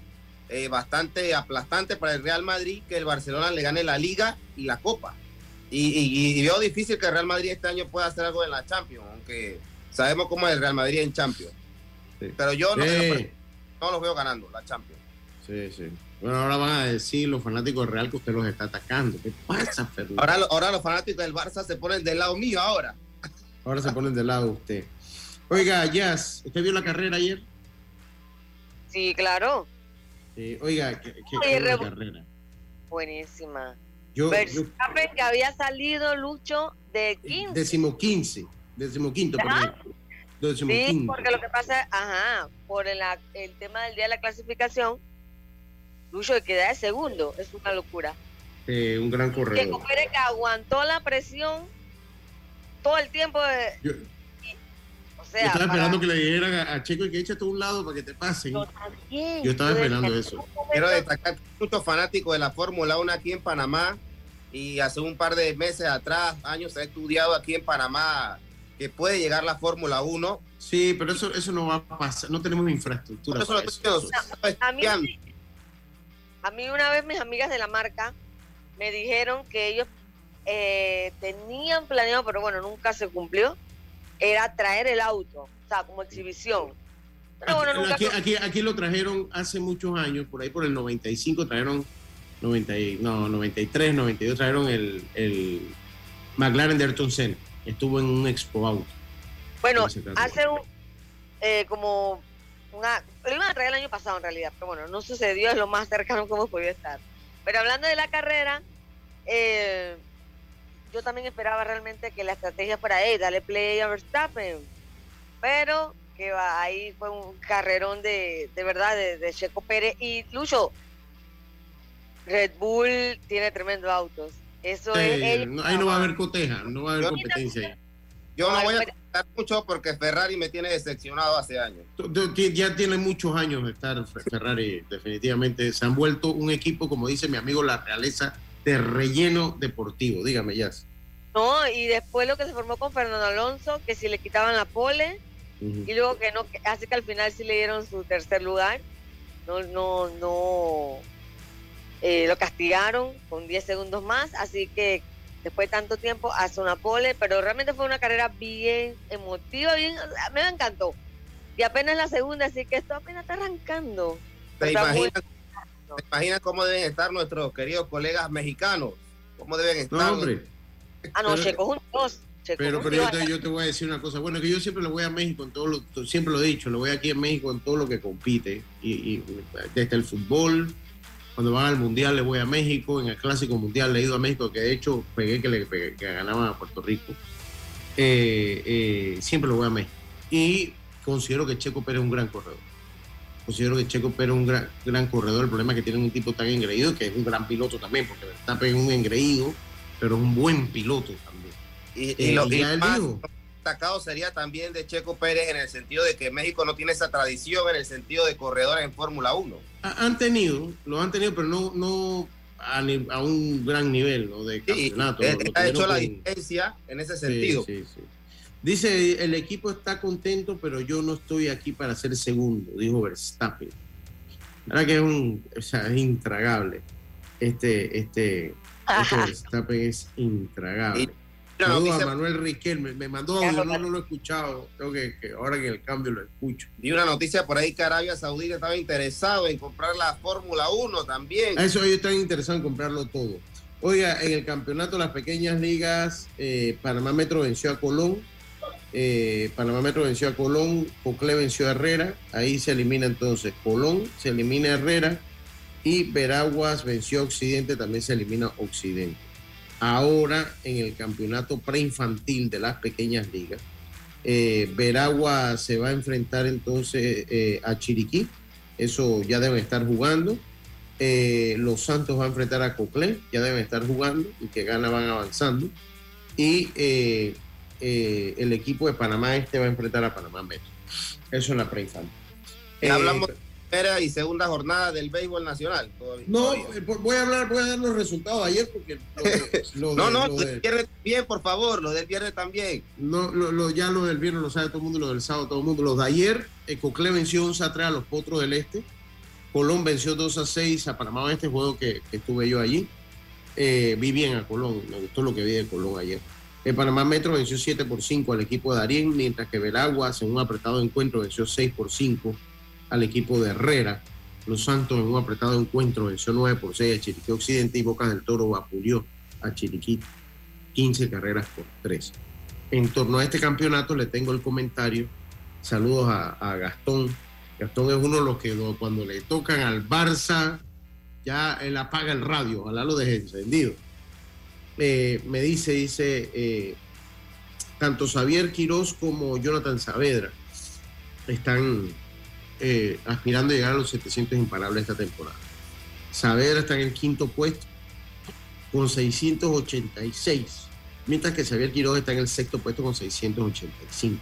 eh, bastante aplastante para el Real Madrid que el Barcelona le gane la Liga y la Copa. Y, y- y veo difícil que el Real Madrid este año pueda hacer algo en la Champions, aunque sabemos cómo es el Real Madrid en Champions. Pero yo no,
Sí.
no los veo ganando la Champions.
Sí, sí. Bueno, ahora van a decir los fanáticos del Real que usted los está atacando. ¿Qué pasa, Fernando?
Ahora, ahora los fanáticos del Barça se ponen del lado mío ahora.
Ahora se ponen del lado de usted. Oiga, Jazz, ¿usted vio la carrera ayer?
Sí, claro.
Eh, oiga, ¿qué, qué-
Oye, Rebu-
carrera?
Buenísima.
Yo, yo
Verstappen que había salido Lucho de 15.
décimo quince, décimo quinto,
¿Ah?
Décimo
Sí,
quinto.
porque lo que pasa, ajá, por el, el tema del día de la clasificación, Lucho queda de segundo, es una locura.
Eh, un gran corredor.
Copere que aguantó la presión todo el tiempo de,
Yo,
o
yo
sea,
estaba
para-
esperando que le dijeran a, a Checo que échate a un lado para que te pasen.
Bien,
Yo estaba
yo
esperando eso.
Quiero destacar que muchos fanáticos de la Fórmula 1 aquí en Panamá y hace un par de meses atrás, años, se ha estudiado aquí en Panamá que puede llegar la Fórmula 1.
Sí, pero eso, eso no va a pasar. No tenemos infraestructura.
Por eso
para
lo
eso.
estoy
A mí. A mí una vez mis amigas de la marca me dijeron que ellos eh, tenían planeado, pero bueno, nunca se cumplió, era traer el auto, o sea, como exhibición. Pero bueno, nunca
Aquí,
se-
aquí, aquí lo trajeron hace muchos años, por ahí por el 95 trajeron 90, y- no, 93, 92 trajeron el, el, McLaren de Ayrton Senna. Estuvo en un Expo Auto.
Bueno, hace un, eh, como una, lo iban a traer el año pasado en realidad, pero bueno, no sucedió, es lo más cercano que hemos podido estar. Pero hablando de la carrera, eh, yo también esperaba realmente que la estrategia fuera, hey, dale play a Verstappen, pero que va, ahí fue un carrerón de, de verdad de, Checo Pérez y Lucho. Red Bull tiene tremendos autos. Eso es,
ahí no va a haber coteja, no va a haber competencia.
Yo no voy a mucho porque Ferrari me tiene decepcionado hace años.
Ya tiene muchos años de estar Ferrari, definitivamente. Se han vuelto un equipo, como dice mi amigo La Realeza, de relleno deportivo. Dígame, ya.
No, y después lo que se formó con Fernando Alonso, que si le quitaban la pole, y luego que no, así que al final sí le dieron su tercer lugar. No, no, no. Eh, lo castigaron con 10 segundos más, así que después de tanto tiempo hace una pole, pero realmente fue una carrera bien emotiva, bien, me encantó. Y apenas la segunda, así que esto apenas está arrancando.
¿Te imaginas, cómo deben estar nuestros queridos colegas mexicanos? ¿Cómo deben estar?
No, hombre.
Ah, no, Checo juntos.
pero, pero yo, te, yo, te, voy a decir una cosa. Bueno, que yo siempre le voy a México en todo lo, siempre lo he dicho, le voy aquí en México en todo lo que compite. Y, y desde el fútbol, cuando van al Mundial le voy a México, en el Clásico Mundial le he ido a México, que de hecho pegué que, le, que ganaban a Puerto Rico. Eh, eh, siempre lo voy a México. Y considero que Checo Pérez es un gran corredor. Considero que Checo Pérez es un gran, gran corredor. El problema es que tiene un tipo tan engreído, que es un gran piloto también, porque está es un engreído, pero es un buen piloto también.
Y, lo que más destacado sería también de Checo Pérez en el sentido de que México no tiene esa tradición en el sentido de corredores en Fórmula 1
han tenido, lo han tenido, pero no, no a, un gran nivel ¿no? de campeonato.
ha hecho la diferencia en ese sentido.
Dice, el equipo está contento, pero yo no estoy aquí para ser segundo, dijo Verstappen. Ahora que es un, o sea, es intragable. Este, este, este Verstappen es intragable. Saludos a Manuel Riquel, me, mandó audio, no, lo he escuchado, creo que, ahora que el cambio lo escucho.
Y una noticia por ahí que Arabia Saudita estaba interesado en comprar la Fórmula 1 también.
Eso ellos están interesados en comprarlo todo. Oiga, en el campeonato de las pequeñas ligas, eh, Panamá Metro venció a Colón, eh, Panamá Metro venció a Colón, Cocle venció a Herrera, ahí se elimina entonces Colón, se elimina Herrera y Veraguas venció a Occidente, también se elimina Occidente ahora en el campeonato preinfantil de las pequeñas ligas. Eh, Veragua se va a enfrentar entonces eh, a Chiriquí, eso ya deben estar jugando. Eh, Los Santos va a enfrentar a Coclé, ya deben estar jugando y que gana van avanzando. Y el equipo de Panamá Este va a enfrentar a Panamá Metro. Eso en la preinfantil.
Hablamos y segunda jornada del béisbol nacional.
no, eh, voy a hablar, voy a dar los resultados ayer porque
no, no, lo del viernes bien, por favor, lo del viernes también.
No, lo, ya lo del viernes lo sabe todo el mundo, lo del sábado todo el mundo. Los de ayer, eh, Cocle venció 11 a 3 a los Potros del Este. Colón venció 2 a 6 a Panamá este juego que, estuve yo allí. Eh, vi bien a Colón, me gustó lo que vi de Colón ayer. El Panamá Metro venció 7 por 5 al equipo de Darien, mientras que Veraguas en un apretado encuentro venció 6 por 5 al equipo de Herrera. Los Santos en un apretado encuentro venció 9 por 6 a Chiriquí Occidente y Boca del Toro vapuleó a Chiriquí 15 carreras por 3. En torno a este campeonato le tengo el comentario. Saludos a, Gastón. Gastón es uno de los que cuando le tocan al Barça ya él apaga el radio, ojalá lo deje encendido. Eh, me dice, dice, eh, tanto Xavier Quirós como Jonathan Saavedra están eh, aspirando a llegar a los 700 imparables esta temporada. Saavedra está en el quinto puesto con 686, mientras que Xavier Quiroga está en el sexto puesto con 685.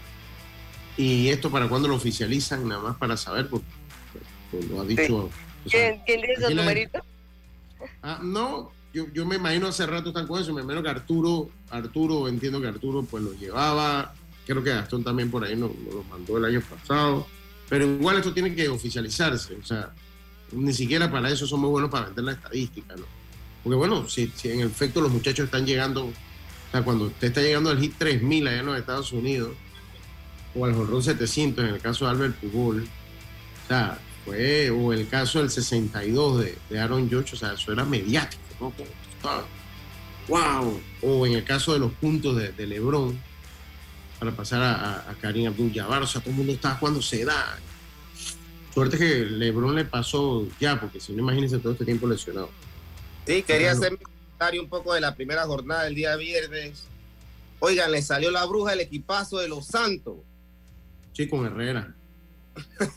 Y esto para cuando lo oficializan, nada más para saber, porque lo ha dicho.
¿Quién, dice numeritos?
Ah, no, yo, yo, me imagino hace rato están con eso, me imagino que Arturo, Arturo, entiendo que Arturo pues lo llevaba, creo que Gastón también por ahí nos lo mandó el año pasado. Pero igual esto tiene que oficializarse, o sea, ni siquiera para eso somos buenos para vender la estadística, ¿no? Porque bueno, si, en efecto los muchachos están llegando, o sea, cuando usted está llegando al hit 3000 allá en los Estados Unidos, o al jorrón 700 en el caso de Albert Pujol, o sea, fue, o el caso del 62 de, de Aaron George, o sea, eso era mediático, ¿no? wow. O en el caso de los puntos de, de Lebron, para pasar a, a, a Karim Abdul-Jabbar, o sea, todo el mundo estaba jugando se da. Suerte que Lebron le pasó ya, porque si no, imagínense todo este tiempo lesionado.
Sí, quería hacer mi comentario un poco de la primera jornada del día viernes. Oigan, le salió la bruja el equipazo de los Santos.
Sí, con Herrera.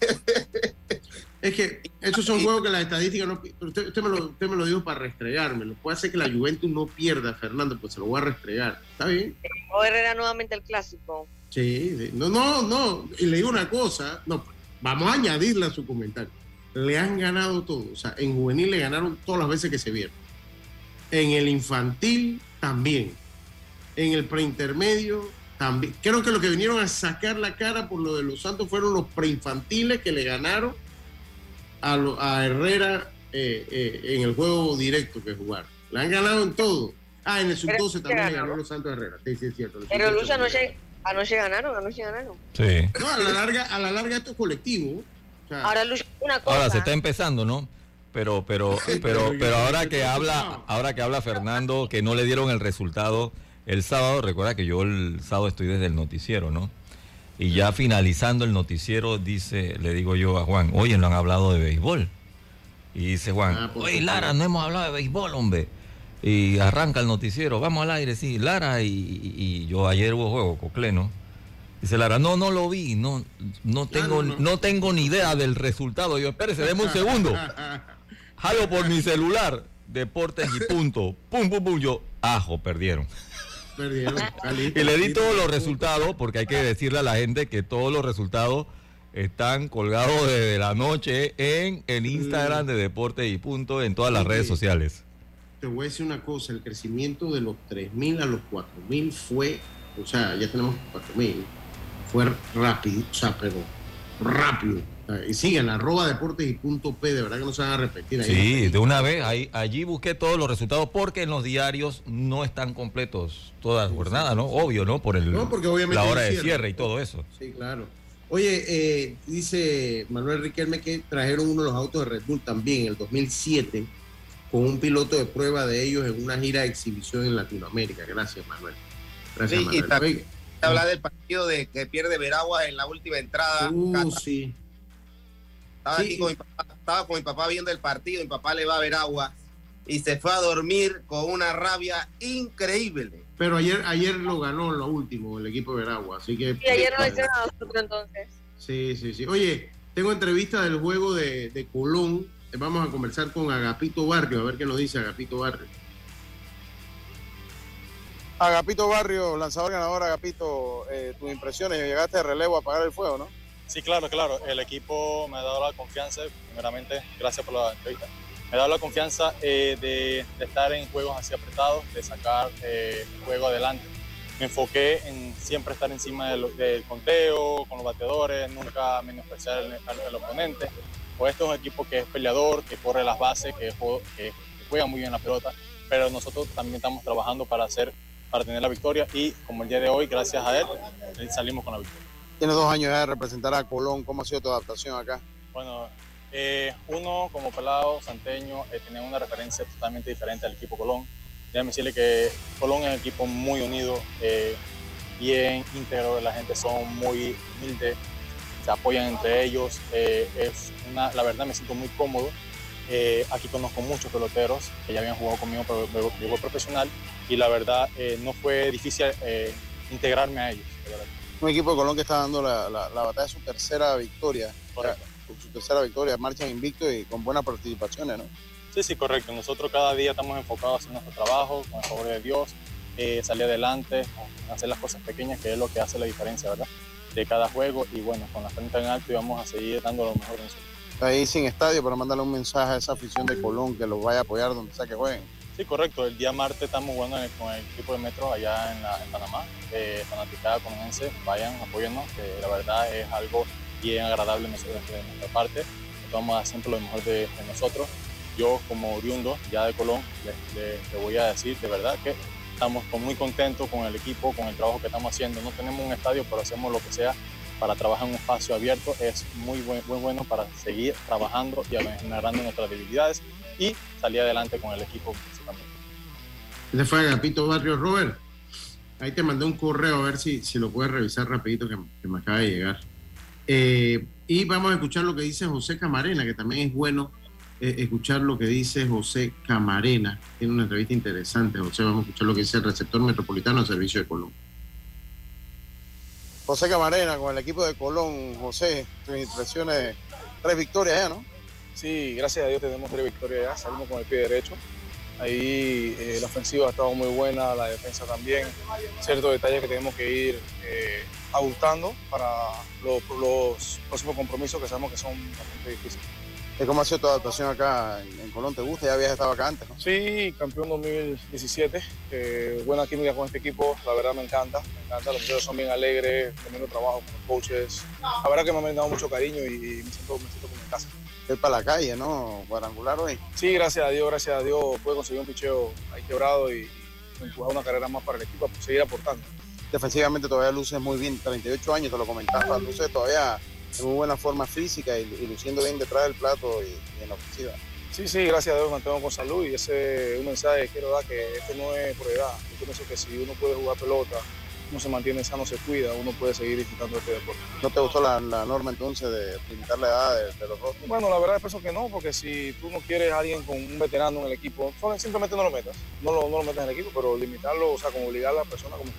es que esos son juegos que las estadísticas no. Usted, usted, me lo, usted me lo dijo para restregarme. Lo puede hacer que la Juventus no pierda, Fernando, pues se lo voy a restregar. ¿Está bien?
O Herrera nuevamente el clásico.
Sí, sí. no, no, no. Y le digo una cosa. No, vamos a añadirle a su comentario. Le han ganado todo. O sea, en juvenil le ganaron todas las veces que se vieron. En el infantil también. En el preintermedio también. Creo que lo que vinieron a sacar la cara por lo de los Santos fueron los preinfantiles que le ganaron a, lo, a Herrera eh, eh, en el juego directo que jugaron. Le han ganado en todo. Ah, en el sub-12 también le ganó los Santos a Herrera. Sí, sí, es cierto.
Pero Luz anoche, anoche ganaron, anoche ganaron.
Sí.
No, a la larga, a la larga esto es colectivo. O sea,
Ahora, Luz, una cosa.
Ahora se está empezando, ¿no? Pero, pero, pero, pero ahora que habla, ahora que habla Fernando, que no le dieron el resultado el sábado, recuerda que yo el sábado estoy desde el noticiero, ¿no? Y ya finalizando el noticiero, dice, le digo yo a Juan, oye, no han hablado de béisbol. Y dice Juan,
Ah, por
oye,
supuesto.
Lara, no hemos hablado de béisbol, hombre. Y arranca el noticiero, vamos al aire, sí, Lara, y, y- y yo ayer hubo juego, Cocleno. Dice Lara, no, no lo vi, no, no tengo,
no, no.
no tengo ni idea del resultado. Yo, espérese, deme un segundo. Jalo por mi celular, deportes y punto. Pum, pum, pum, yo, ajo, perdieron.
Perdieron. Calito,
Y le di todos los resultados, porque hay que decirle a la gente que todos los resultados están colgados desde la noche en el Instagram de Deportes y Punto, en todas las redes sociales.
Te voy a decir una cosa, el crecimiento de los 3.000 a los 4.000 fue, o sea, ya tenemos 4.000, fue rápido, o sea, pero rápido. Sea, Y sigan, arroba deportes y punto P, de verdad que no se van a repetir ahí.
Sí, de una vez, ahí, allí busqué todos los resultados, porque en los diarios no están completos todas las jornadas, ¿no? Obvio, ¿no? Por el,
No, porque obviamente
la hora de
cierre.
y todo eso.
Sí, claro. Oye, eh, dice Manuel Riquelme que trajeron uno de los autos de Red Bull también en el 2007 con un piloto de prueba de ellos en una gira de exhibición en Latinoamérica. Gracias, Manuel. Gracias,
Sí, y
Manuel.
también
Oye,
habla del partido de que pierde Veragua en la última entrada.
uh, sí.
Estaba,
Sí.
aquí con mi papá, estaba con mi papá viendo el partido, mi papá le va a Veragua y se fue a dormir con una rabia increíble.
Pero ayer, ayer lo ganó en lo último el equipo de Veragua, así que...
Y ayer no hicieron a nosotros entonces.
Sí, sí, sí. Oye, tengo entrevista del juego de, de Colón. Vamos a conversar con Agapito Barrio, a ver qué nos dice Agapito Barrio.
Agapito Barrio, lanzador ganador, Agapito, eh, tus impresiones, llegaste de relevo a apagar el fuego, ¿no?
Sí, claro, claro. El equipo me ha dado la confianza, primeramente, gracias por la entrevista. Me ha dado la confianza eh, de, estar en juegos así apretados, de sacar eh, juego adelante. Me enfoqué en siempre estar encima del, conteo, con los bateadores, nunca menospreciar al, oponente. Pues esto es un equipo que es peleador, que corre las bases, que, jue- que juega muy bien la pelota, pero nosotros también estamos trabajando para hacer, para tener la victoria y como el día de hoy, gracias a él, salimos con la victoria.
Tienes dos años ya de representar a Colón, ¿cómo ha sido tu adaptación acá?
Bueno, eh, uno como pelado santeño eh, tenía una referencia totalmente diferente al equipo Colón. Déjame decirle que Colón es un equipo muy unido, eh, bien íntegro, la gente son muy humildes, se apoyan entre ellos. eh, la verdad me siento muy cómodo. Eh, aquí conozco muchos peloteros que ya habían jugado conmigo fútbol profesional y la verdad no fue difícil integrarme a ellos.
Un equipo de Colón que está dando la, la, la batalla de su tercera victoria.
Correcto.
Su- Su tercera victoria, marchan invicto y con buenas participaciones, ¿no?
Sí, sí, correcto. Nosotros cada día estamos enfocados en nuestro trabajo, con el favor de Dios, eh, salir adelante, hacer las cosas pequeñas, que es lo que hace la diferencia, ¿verdad? De cada juego y bueno, con la frente en alto y vamos a seguir dando lo mejor de nosotros.
Ahí sin estadio para mandarle un mensaje a esa afición de Colón que los vaya a apoyar donde sea que jueguen.
Sí, correcto. El día martes estamos jugando con el equipo de Metro allá en, la- Panamá. Eh, fanaticada cononense, vayan, apóyennos, que la verdad es algo bien agradable de nuestra parte. Dar siempre lo mejor de, nosotros. Yo como oriundo ya de Colón, le, voy a decir de verdad que estamos muy contentos con el equipo, con el trabajo que estamos haciendo. No tenemos un estadio, pero hacemos lo que sea para trabajar en un espacio abierto. Es muy, buen- muy bueno para seguir trabajando y generando nuestras debilidades y salir adelante con el equipo principalmente.
Ese fue Agapito Barrio Robert. Ahí te mandé un correo a ver si, si lo puedes revisar rapidito que, que me acaba de llegar. Eh, y vamos a escuchar lo que dice José Camarena, que también es bueno eh, escuchar lo que dice José Camarena. Tiene una entrevista interesante, José. Vamos a escuchar lo que dice el receptor metropolitano de servicio de Colón.
José Camarena con el equipo de Colón. José, tus impresiones, tres victorias ya, ¿no?
Sí, gracias a Dios tenemos tres victorias ya, salimos con el pie derecho. Ahí eh, la ofensiva ha estado muy buena, la defensa también. Ciertos detalles que tenemos que ir eh, ajustando para los, los próximos compromisos que sabemos que son bastante difíciles.
¿Cómo ha sido tu adaptación acá en, Colón? ¿Te gusta? Ya habías estado acá antes, ¿no?
Sí, campeón 2017. eh, buena química con este equipo, la verdad me encanta. Me encanta, los muchachos son bien alegres, tremendo trabajo con los coaches. La verdad que me han dado mucho cariño y, me, siento, me siento como en casa.
Ir para la calle, ¿no? Cuadrangular hoy.
Sí, gracias a Dios, gracias a Dios pude conseguir un picheo ahí quebrado y, empujar una carrera más para el equipo, seguir aportando.
Defensivamente todavía luces muy bien, 38 años, te lo comentaba, luces todavía en muy buena forma física y, y luciendo bien detrás del plato y, y en la ofensiva.
Sí, sí, gracias a Dios mantengo con salud y ese es un mensaje que quiero dar que esto no es por edad. Yo pienso que si uno puede jugar pelota, uno se mantiene sano, se cuida, uno puede seguir disfrutando de este deporte.
¿No te gustó la, la norma entonces de limitar la edad de, de los rostros?
Bueno, la verdad pienso que no, porque si tú no quieres a alguien con un veterano en el equipo, simplemente no lo metas. No lo, no lo metas en el equipo, pero limitarlo, o sea, como obligar a la persona, como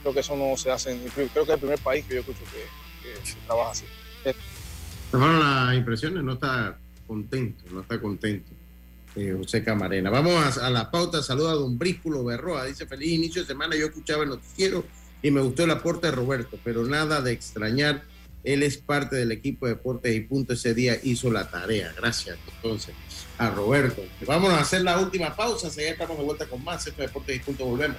creo que eso no se hace. En, creo que es el primer país que yo escucho que, trabaja así.
Las impresiones, no está contento, no está contento. eh, José Camarena. Vamos a, la pauta. Saluda a don Brísculo Berroa. Dice: Feliz inicio de semana. Yo escuchaba el noticiero y me gustó el aporte de Roberto, pero nada de extrañar. Él es parte del equipo de Deportes y Punto. Ese día hizo la tarea. Gracias, entonces, a Roberto. Vámonos a hacer la última pausa. Ya estamos de vuelta con más. Esto es Deportes y Punto. Volvemos.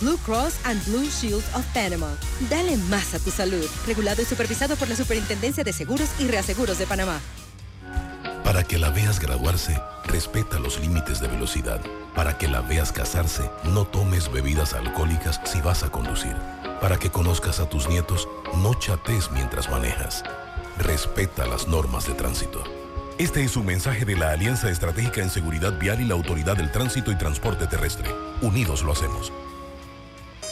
Blue Cross and Blue Shield of Panama. Dale más a tu salud. Regulado y supervisado por la Superintendencia de Seguros y Reaseguros de Panamá.
Para que la veas graduarse, respeta los límites de velocidad. Para que la veas casarse, no tomes bebidas alcohólicas si vas a conducir. Para que conozcas a tus nietos, no chates mientras manejas. Respeta las normas de tránsito. Este es un mensaje de la Alianza Estratégica en Seguridad Vial y la Autoridad del Tránsito y Transporte Terrestre. Unidos lo hacemos.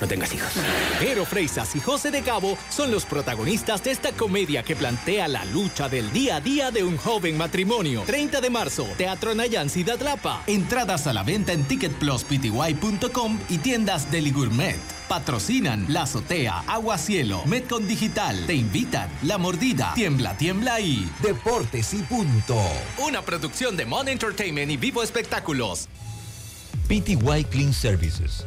no tengas hijos.
Jero Freisas y José de Cabo son los protagonistas de esta comedia que plantea la lucha del día a día de un joven matrimonio. 30 de marzo, Teatro Nayan Ciudad Lapa. Entradas a la venta en ticketpluspty.com y tiendas Deli Gourmet. Patrocinan La Azotea, Agua Cielo, Metcon Digital. Te invitan La Mordida, Tiembla, Tiembla y
Deportes y Punto.
Una producción de Mon Entertainment y Vivo Espectáculos.
PTY Clean Services,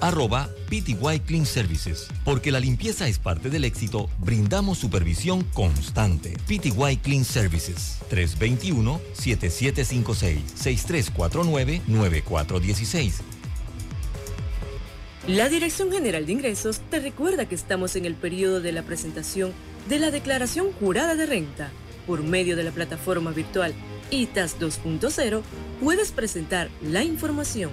arroba PTY Clean Services. Porque la limpieza es parte del éxito, brindamos supervisión constante. PTY Clean Services 321-7756-6349-9416.
La Dirección General de Ingresos te recuerda que estamos en el periodo de la presentación de la Declaración Jurada de Renta. Por medio de la plataforma virtual ITAS 2.0 puedes presentar la información.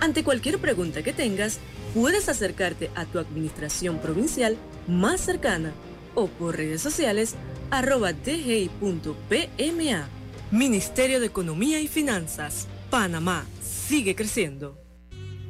Ante cualquier pregunta que tengas, puedes acercarte a tu administración provincial más cercana o por redes sociales arroba dgi.pma. Ministerio de Economía y Finanzas, Panamá, sigue creciendo.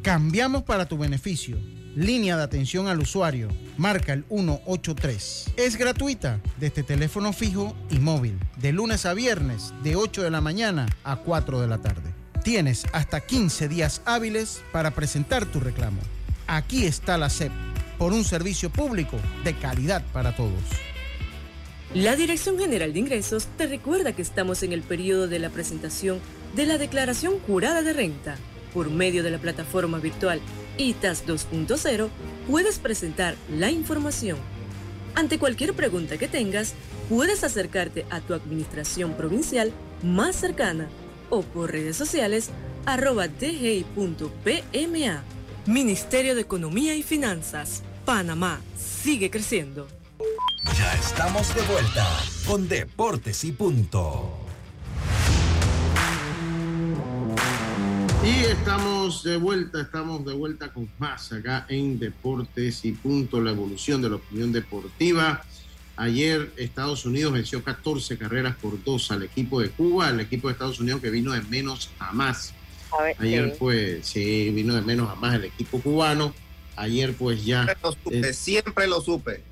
Cambiamos para tu beneficio. línea de atención al usuario. Marca el 183. Es gratuita desde teléfono fijo y móvil, de lunes a viernes, de 8 de la mañana a 4 de la tarde. Tienes hasta 15 días hábiles para presentar tu reclamo. Aquí está la SEP, por un servicio público de calidad para todos.
La Dirección General de Ingresos te recuerda que estamos en el periodo de la presentación de la Declaración Jurada de Renta. Por medio de la plataforma virtual ITAS 2.0 puedes presentar la información. Ante cualquier pregunta que tengas, puedes acercarte a tu administración provincial más cercana o por redes sociales arroba dgi.pma. Ministerio de Economía y Finanzas. Panamá sigue creciendo.
Ya estamos de vuelta con Deportes y Punto.
Y estamos de vuelta, estamos de vuelta con más acá en Deportes y Punto, la evolución de la opinión deportiva. Ayer Estados Unidos venció 14 carreras por dos al equipo de Cuba, el equipo de Estados Unidos que vino de menos a más. Ayer pues sí, vino de menos a más el equipo cubano. Ayer pues ya...
Siempre lo supe,
eh,
siempre lo supe.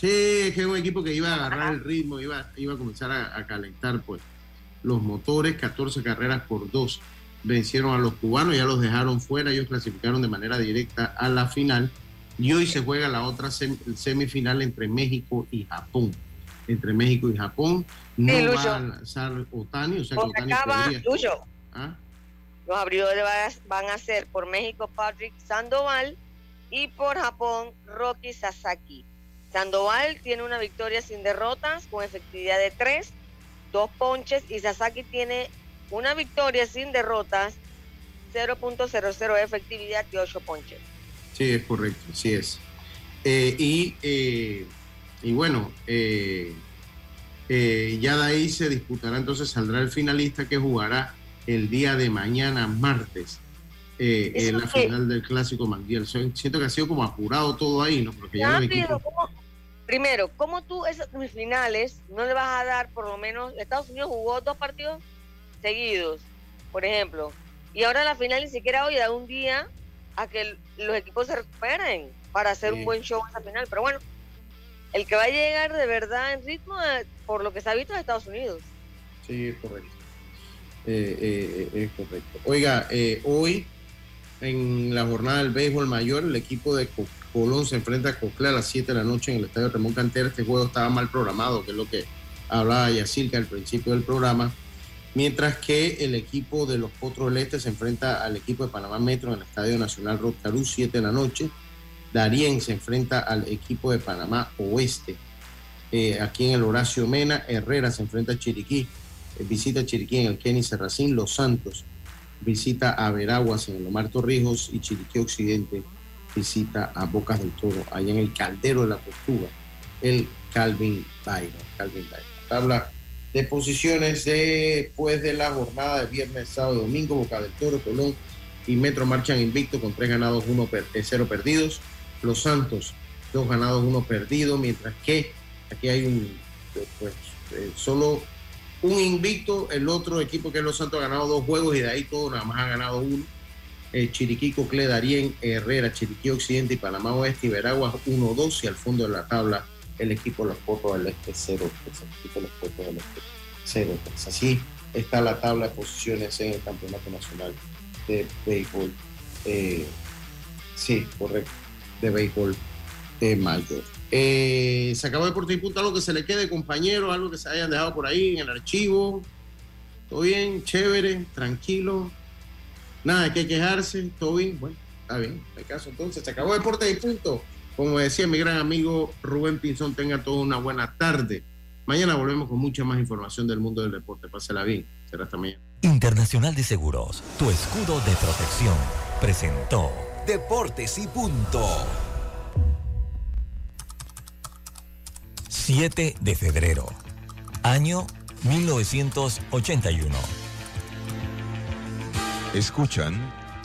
Sí, es que es un equipo que iba a agarrar el ritmo, iba, iba a comenzar a, a calentar pues los motores, 14 carreras por dos vencieron a los cubanos, ya los dejaron fuera, ellos clasificaron de manera directa a la final y hoy se juega la otra sem- semifinal entre México y Japón. Entre México y Japón no
Sí,
va a lanzar Otani, o sea que Otani
acaba,
podría...
Lucho,
¿Ah?
los abridores va- van a ser por México Patrick Sandoval y por Japón Rocky Sasaki. Sandoval tiene una victoria sin derrotas con efectividad de 3, dos ponches y Sasaki tiene una victoria sin derrotas, 0.00 de efectividad y 8 ponches.
Sí, es correcto, sí es. Eh, y, eh, y bueno, eh, eh, ya de ahí se disputará, entonces saldrá el finalista que jugará el día de mañana, martes, eh, en la final del Clásico Mundial. Siento que ha sido como apurado todo ahí, ¿no? Porque ya
Rápido,
equipos...
¿cómo? Primero, ¿cómo tú esas semifinales no le vas a dar por lo menos, Estados Unidos jugó dos partidos seguidos, por ejemplo, y ahora la final ni siquiera hoy da un día a que los equipos se recuperen para hacer
Sí.
un buen show esa final, pero bueno, el que va a llegar de verdad en ritmo, eh, por lo que se ha visto, es Estados Unidos.
Sí, es correcto. Eh, eh, es correcto. Oiga, eh, hoy en la jornada del béisbol mayor, el equipo de Co- Colón se enfrenta a Coclé a las 7 de la noche en el estadio Ramón Cantera. Este juego estaba mal programado, que es lo que hablaba Yacirca al principio del programa. Mientras que el equipo de los Potros del Este se enfrenta al equipo de Panamá Metro en el Estadio Nacional Rotcarú, 7 de la noche. Darien se enfrenta al equipo de Panamá Oeste. Eh, aquí en el Horacio Mena, Herrera se enfrenta a Chiriquí, eh, visita Chiriquí en el Kenny Serracín, Los Santos visita a Veraguas en el Omar Torrijos y Chiriquí Occidente visita a Bocas del Toro, allá en el Caldero de la Tortuga, el Calvin Byron. Calvin Byron. Tabla de posiciones después de la jornada de viernes, sábado y domingo, Boca del Toro, Colón y Metro marchan invicto con tres ganados, uno per- eh, cero perdidos. Los Santos, dos ganados, uno perdido, mientras que aquí hay un, eh, pues, eh, solo un invicto, el otro equipo que es Los Santos ha ganado dos juegos y de ahí todo nada más ha ganado uno. Eh, Chiriquí, Darien, Herrera, Chiriquí Occidente y Panamá Oeste y Veraguas 1-2 y al fondo de la tabla el equipo de los Potros del Este 0 el equipo de los Potros del Este 0 Así está la tabla de posiciones en el Campeonato Nacional de Béisbol. eh, sí, correcto, de béisbol de mayor. Eh, se acabó Deporte y Punto, algo que se le quede, compañero, algo que se hayan dejado por ahí en el archivo. Todo bien, chévere, tranquilo. Nada de qué quejarse, todo bien. Bueno, está bien, no hay caso. Entonces, se acabó Deporte y Punto. Como decía mi gran amigo Rubén Pinzón, tenga toda una buena tarde. Mañana volvemos con mucha más información del mundo del deporte. Pásela bien. Será hasta mañana.
Internacional de Seguros, tu escudo de protección, presentó
Deportes y Punto.
7 de febrero, año 1981.
Escuchan